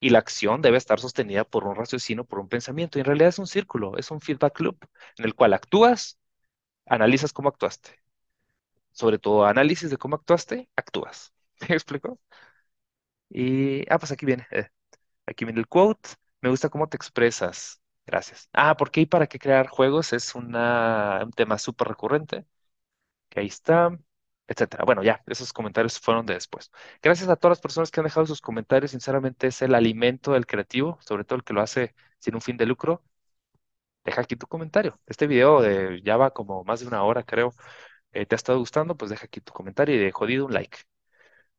Y la acción debe estar sostenida por un raciocinio, por un pensamiento. Y en realidad es un círculo, es un feedback loop en el cual actúas, analizas cómo actuaste. sobre todo análisis de cómo actuaste, actúas. (laughs) ¿Me explico? Y, ah, pues aquí viene, eh, aquí viene el quote. Me gusta cómo te expresas. Gracias. Ah, ¿por qué y para qué crear juegos? Es un tema súper recurrente. Que ahí está, etcétera. Bueno, ya, esos comentarios fueron de después. Gracias a todas las personas que han dejado sus comentarios. Sinceramente, es el alimento del creativo, sobre todo el que lo hace sin un fin de lucro. Deja aquí tu comentario. Este video de, ya va como más de una hora, creo. Eh, ¿te ha estado gustando? Pues deja aquí tu comentario y de jodido un like.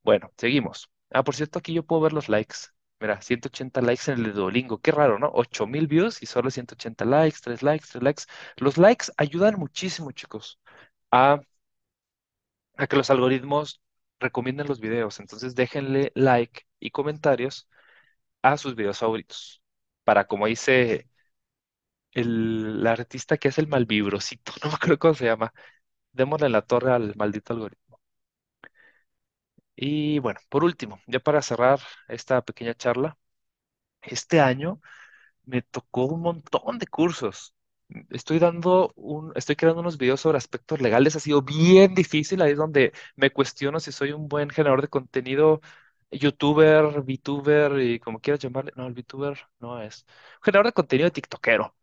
Bueno, seguimos. Ah, por cierto, aquí yo puedo ver los likes. Mira, 180 likes en el Duolingo. Qué raro, ¿no? 8000 views y solo 180 likes, 3 likes, 3 likes. Los likes ayudan muchísimo, chicos, a, a que los algoritmos recomienden los videos. Entonces, déjenle like y comentarios a sus videos favoritos. Para, como dice el, artista que es el malvibrosito, (laughs) no me acuerdo cómo se llama. Démosle la torre al maldito algoritmo. Y bueno, por último, ya para cerrar esta pequeña charla, este año me tocó un montón de cursos. Estoy dando un, estoy creando unos videos sobre aspectos legales. Ha sido bien difícil. Ahí es donde me cuestiono si soy un buen generador de contenido, youtuber, VTuber y como quieras llamarle. No, el VTuber no es. Generador de contenido de TikTokero.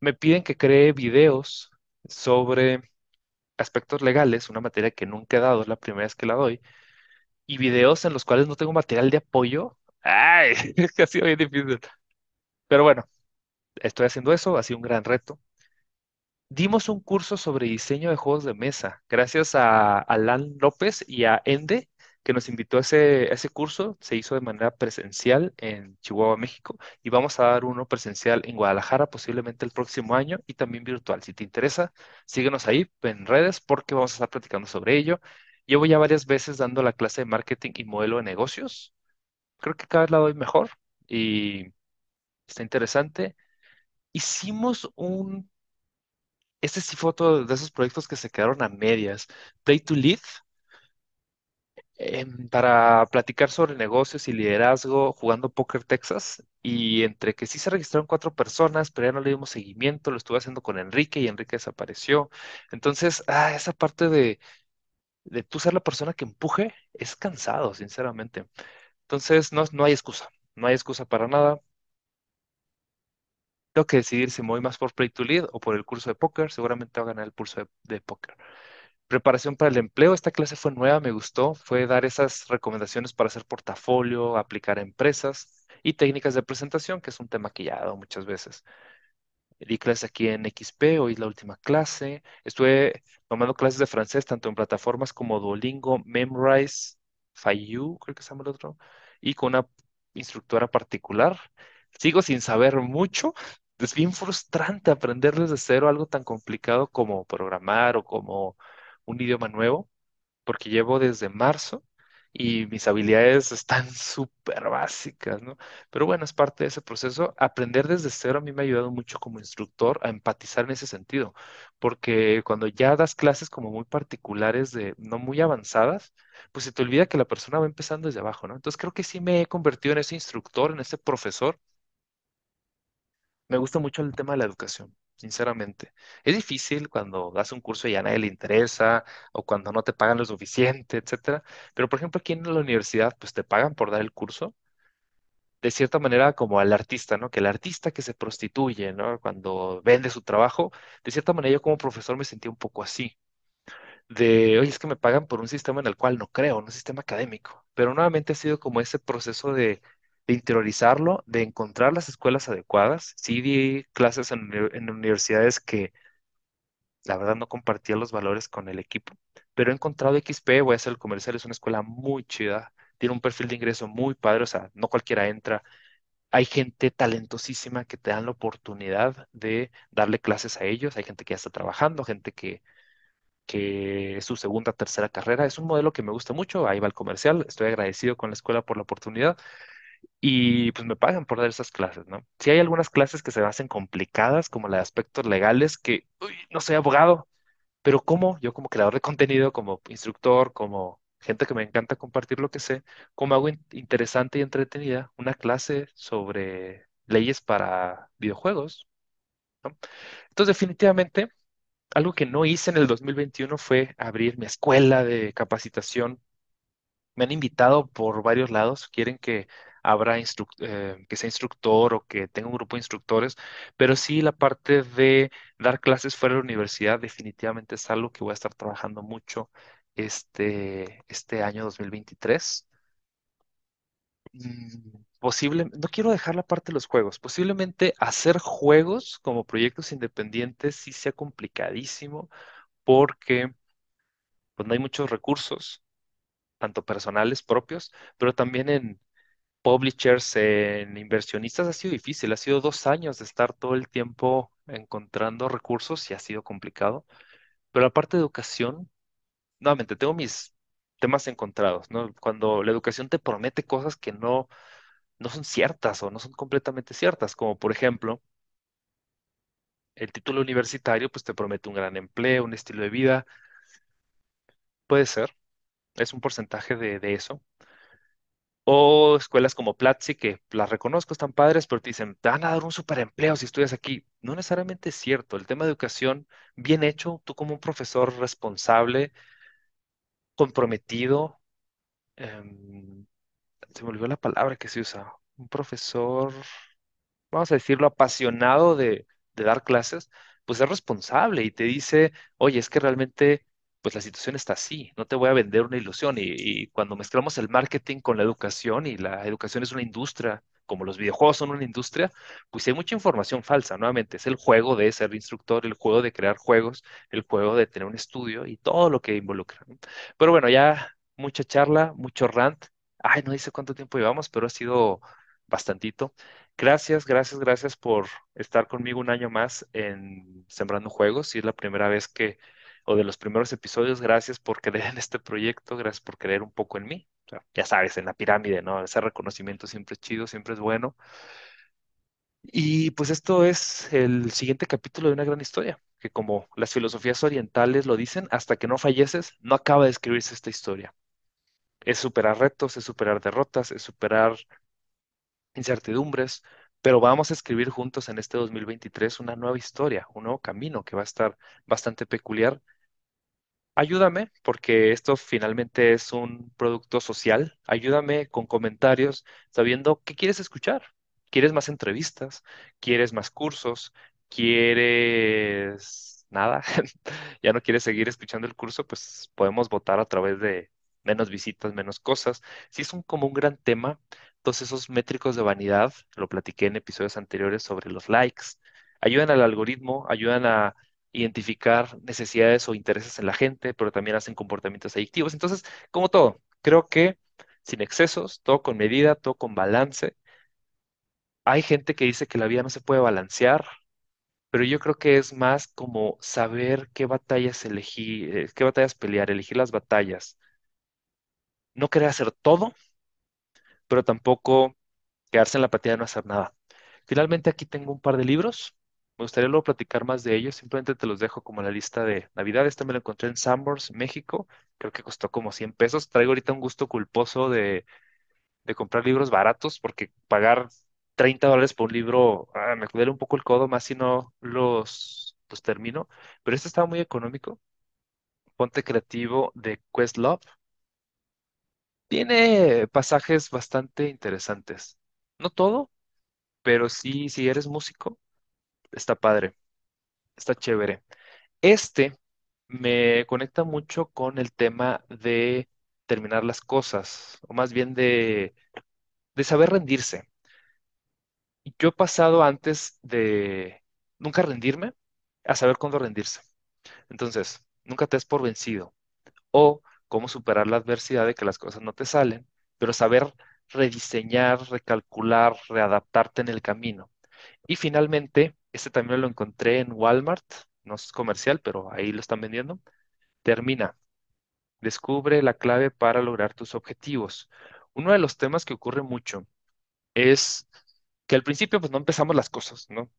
Me piden que cree videos sobre aspectos legales, una materia que nunca he dado, es la primera vez que la doy y videos en los cuales no tengo material de apoyo. Ay, (laughs) ha sido bien difícil. Pero bueno, estoy haciendo eso, ha sido un gran reto. Dimos un curso sobre diseño de juegos de mesa, gracias a Alan López y a Ende, que nos invitó a ese, curso. Se hizo de manera presencial en Chihuahua, México, y vamos a dar uno presencial en Guadalajara, posiblemente el próximo año, y también virtual. Si te interesa, síguenos ahí en redes porque vamos a estar platicando sobre ello. Llevo ya varias veces dando la clase de marketing y modelo de negocios. Creo que cada vez la doy mejor y está interesante. Hicimos un, este sí fue otro de esos proyectos que se quedaron a medias, Play to Lead, em, para platicar sobre negocios y liderazgo jugando Poker Texas. Y entre que sí se registraron cuatro personas, pero ya no le dimos seguimiento, lo estuve haciendo con Enrique y Enrique desapareció. Entonces, ah, esa parte de de tú ser la persona que empuje es cansado, sinceramente. Entonces, no, no hay excusa, no hay excusa para nada. Tengo que decidir si me voy más por Play to Lead o por el curso de póker. Seguramente voy a ganar el curso de, de póker. Preparación para el empleo. Esta clase fue nueva, me gustó. Fue dar esas recomendaciones para hacer portafolio, aplicar a empresas y técnicas de presentación, que es un tema que ya he dado muchas veces. Di clases aquí en XP, hoy es la última clase. Estuve tomando clases de francés tanto en plataformas como Duolingo, Memrise, Faiyu, creo que se llama el otro, y con una instructora particular. Sigo sin saber mucho. Es bien frustrante aprender desde cero algo tan complicado como programar o como un idioma nuevo, porque llevo desde marzo y mis habilidades están (laughs) súper básicas, ¿no? Pero bueno, es parte de ese proceso. Aprender desde cero a mí me ha ayudado mucho como instructor a empatizar en ese sentido, porque cuando ya das clases como muy particulares de no muy avanzadas, pues se te olvida que la persona va empezando desde abajo, ¿no? Entonces creo que sí me he convertido en ese instructor, en ese profesor. Me gusta mucho el tema de la educación. Sinceramente, es difícil cuando das un curso y a nadie le interesa o cuando no te pagan lo suficiente, etcétera. Pero por ejemplo, aquí en la universidad, pues te pagan por dar el curso de cierta manera como al artista, ¿no? Que el artista que se prostituye, ¿no? Cuando vende su trabajo, de cierta manera yo como profesor me sentía un poco así, de, oye, es que me pagan por un sistema en el cual no creo, un sistema académico, pero nuevamente ha sido como ese proceso de, de interiorizarlo, de encontrar las escuelas adecuadas. Sí di clases en, uni- en universidades que la verdad no compartía los valores con el equipo, pero he encontrado XP, voy a hacer el comercial, es una escuela muy chida, tiene un perfil de ingreso muy padre, o sea, no cualquiera entra hay gente talentosísima que te dan la oportunidad de darle clases a ellos. Hay gente que ya está trabajando, gente que, que es su segunda, tercera carrera. Es un modelo que me gusta mucho. Ahí va el comercial. Estoy agradecido con la escuela por la oportunidad y pues me pagan por dar esas clases, ¿no? Si hay algunas clases que se hacen complicadas, como las de aspectos legales, que no soy abogado, pero ¿cómo? Yo como creador de contenido, como instructor, como gente que me encanta compartir lo que sé, ¿cómo hago in- interesante y entretenida una clase sobre leyes para videojuegos? Entonces, definitivamente, Algo que no hice en el 2021 fue abrir mi escuela de capacitación. Me han invitado por varios lados, quieren que instru- eh, que sea instructor o que tenga un grupo de instructores, pero sí la parte de dar clases fuera de la universidad definitivamente es algo que voy a estar trabajando mucho este, este año 2023. Mm, Posible, no quiero dejar la parte de los juegos. Posiblemente hacer juegos como proyectos independientes sí sea complicadísimo porque pues no hay muchos recursos, tanto personales propios, pero también en publishers, en inversionistas ha sido difícil. Ha sido dos años de estar todo el tiempo encontrando recursos y ha sido complicado. Pero la parte de educación, nuevamente, tengo mis temas encontrados, ¿no? Cuando la educación te promete cosas que no, no son ciertas o no son completamente ciertas, como por ejemplo, el título universitario, pues te promete un gran empleo, un estilo de vida. Puede ser, es un porcentaje de, de eso O escuelas como Platzi, que las reconozco, están padres, pero te dicen, te van a dar un superempleo si estudias aquí. No necesariamente es cierto. El tema de educación, bien hecho, tú como un profesor responsable, comprometido, em, se me olvidó la palabra que se usa, un profesor vamos a decirlo, apasionado de, de dar clases, pues es responsable y te dice, oye, es que realmente, pues la situación está así, no te voy a vender una ilusión. Y, cuando mezclamos el marketing con la educación y la educación es una industria, como los videojuegos son una industria, pues hay mucha información falsa, nuevamente, es el juego de ser instructor, el juego de crear juegos, el juego de tener un estudio y todo lo que involucra. Pero bueno, ya mucha charla, mucho rant. Ay, no dice cuánto tiempo llevamos, pero ha sido bastantito. Gracias, gracias, gracias por estar conmigo un año más en Sembrando Juegos. Si es la primera vez que, o de los primeros episodios, gracias por creer en este proyecto, gracias por creer un poco en mí. Ya sabes, en la pirámide, ¿no? Ese reconocimiento siempre es chido, siempre es bueno. Y pues esto es el siguiente capítulo de una gran historia, que como las filosofías orientales lo dicen, hasta que no falleces, no acaba de escribirse esta historia. Es superar retos, es superar derrotas, es superar incertidumbres, pero vamos a escribir juntos en este 2023 una nueva historia, un nuevo camino que va a estar bastante peculiar. Ayúdame, porque esto finalmente es un producto social. Ayúdame con comentarios, sabiendo qué quieres escuchar. ¿Quieres más entrevistas? ¿Quieres más cursos? ¿Quieres nada? (laughs) ¿Ya no quieres seguir escuchando el curso? Pues podemos votar a través de menos visitas, menos cosas. Si es un, como un gran tema, todos esos métricos de vanidad, lo platiqué en episodios anteriores sobre los likes, ayudan al algoritmo, ayudan a identificar necesidades o intereses en la gente, pero también hacen comportamientos adictivos. Entonces, como todo, creo que sin excesos, todo con medida, todo con balance. Hay gente que dice que la vida no se puede balancear, pero yo creo que es más como saber qué batallas elegir, eh, qué batallas pelear, elegir las batallas. No querer hacer todo, pero tampoco quedarse en la apatía de no hacer nada. Finalmente aquí tengo un par de libros. Me gustaría luego platicar más de ellos. Simplemente te los dejo como la lista de Navidad. Este me lo encontré en Sanborns, México. Creo que costó como 100 pesos. Traigo ahorita un gusto culposo de, de comprar libros baratos porque pagar 30 dólares por un libro ah, me duele un poco el codo, más si no los, los termino. Pero este estaba muy económico. Ponte Creativo de Questlove. Tiene pasajes bastante interesantes. No todo, pero sí, si eres músico, está padre, está chévere. Este me conecta mucho con el tema de terminar las cosas, o más bien de, de saber rendirse. Yo he pasado antes de nunca rendirme a saber cuándo rendirse. Entonces, nunca te des por vencido. O cómo superar la adversidad de que las cosas no te salen, pero saber rediseñar, recalcular, readaptarte en el camino. Y finalmente, este también lo encontré en Walmart, no es comercial, pero ahí lo están vendiendo. Termina. Descubre la clave para lograr tus objetivos. Uno de los temas que ocurre mucho es que al principio pues no empezamos las cosas, ¿no?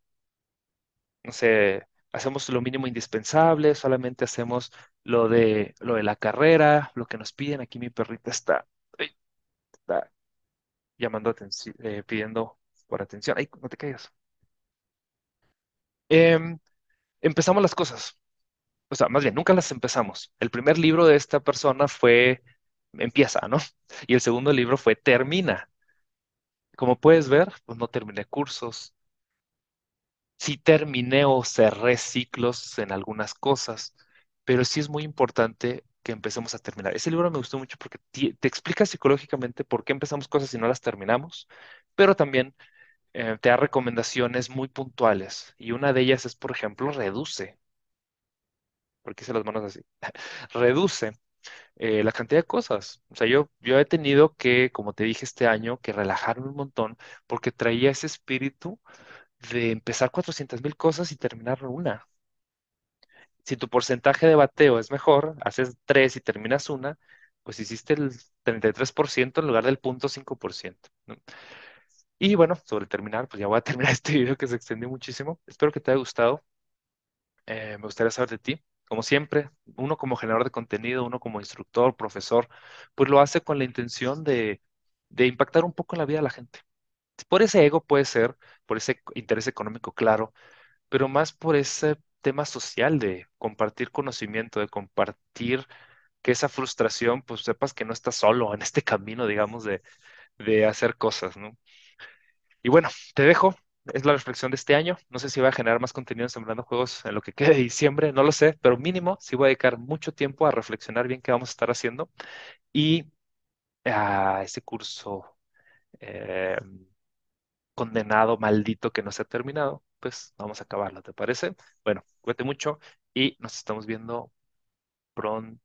No sé, hacemos lo mínimo indispensable, solamente hacemos lo de lo de la carrera, lo que nos piden. Aquí mi perrita está, está llamando atención, pidiendo por atención. Ay, no te caigas. Em, empezamos las cosas. o sea, más bien, nunca las empezamos. El primer libro de esta persona fue Empieza, ¿no? Y el segundo libro fue Termina. Como puedes ver, pues no terminé cursos, sí terminé o cerré ciclos en algunas cosas, pero sí es muy importante que empecemos a terminar. Ese libro me gustó mucho porque ti- te, explica psicológicamente por qué empezamos cosas y no las terminamos, pero también eh, te da recomendaciones muy puntuales. Y una de ellas es, por ejemplo, reduce, porque hice las manos así, (laughs) reduce eh, la cantidad de cosas. O sea, yo, yo he tenido que, como te dije este año, que relajarme un montón porque traía ese espíritu de empezar 400 mil cosas y terminar una. Si tu porcentaje de bateo es mejor, haces tres y terminas una, pues hiciste el 33% en lugar del 0.5%, ¿no? Y bueno, sobre terminar, pues ya voy a (laughs) terminar este video que se extendió muchísimo. Espero que te haya gustado. Eh, me gustaría saber de ti. Como siempre, uno como generador de contenido, uno como instructor, profesor, pues lo hace con la intención de, de impactar un poco en la vida de la gente. Por ese ego puede ser, por ese interés económico, claro, pero más por ese tema social de compartir conocimiento, de compartir que esa frustración, pues sepas que no estás solo en este (laughs) camino, digamos, de, de hacer cosas, ¿no? Y bueno, te dejo. Es la reflexión de este año. No sé si voy a generar más contenido en Sembrando Juegos en lo que quede de diciembre, no lo sé, pero mínimo sí voy a dedicar mucho tiempo a reflexionar bien qué vamos a estar haciendo y a ese curso eh, condenado, maldito que no se ha terminado, pues vamos a acabarlo, ¿te parece? Bueno, cuídate mucho y nos estamos viendo pronto.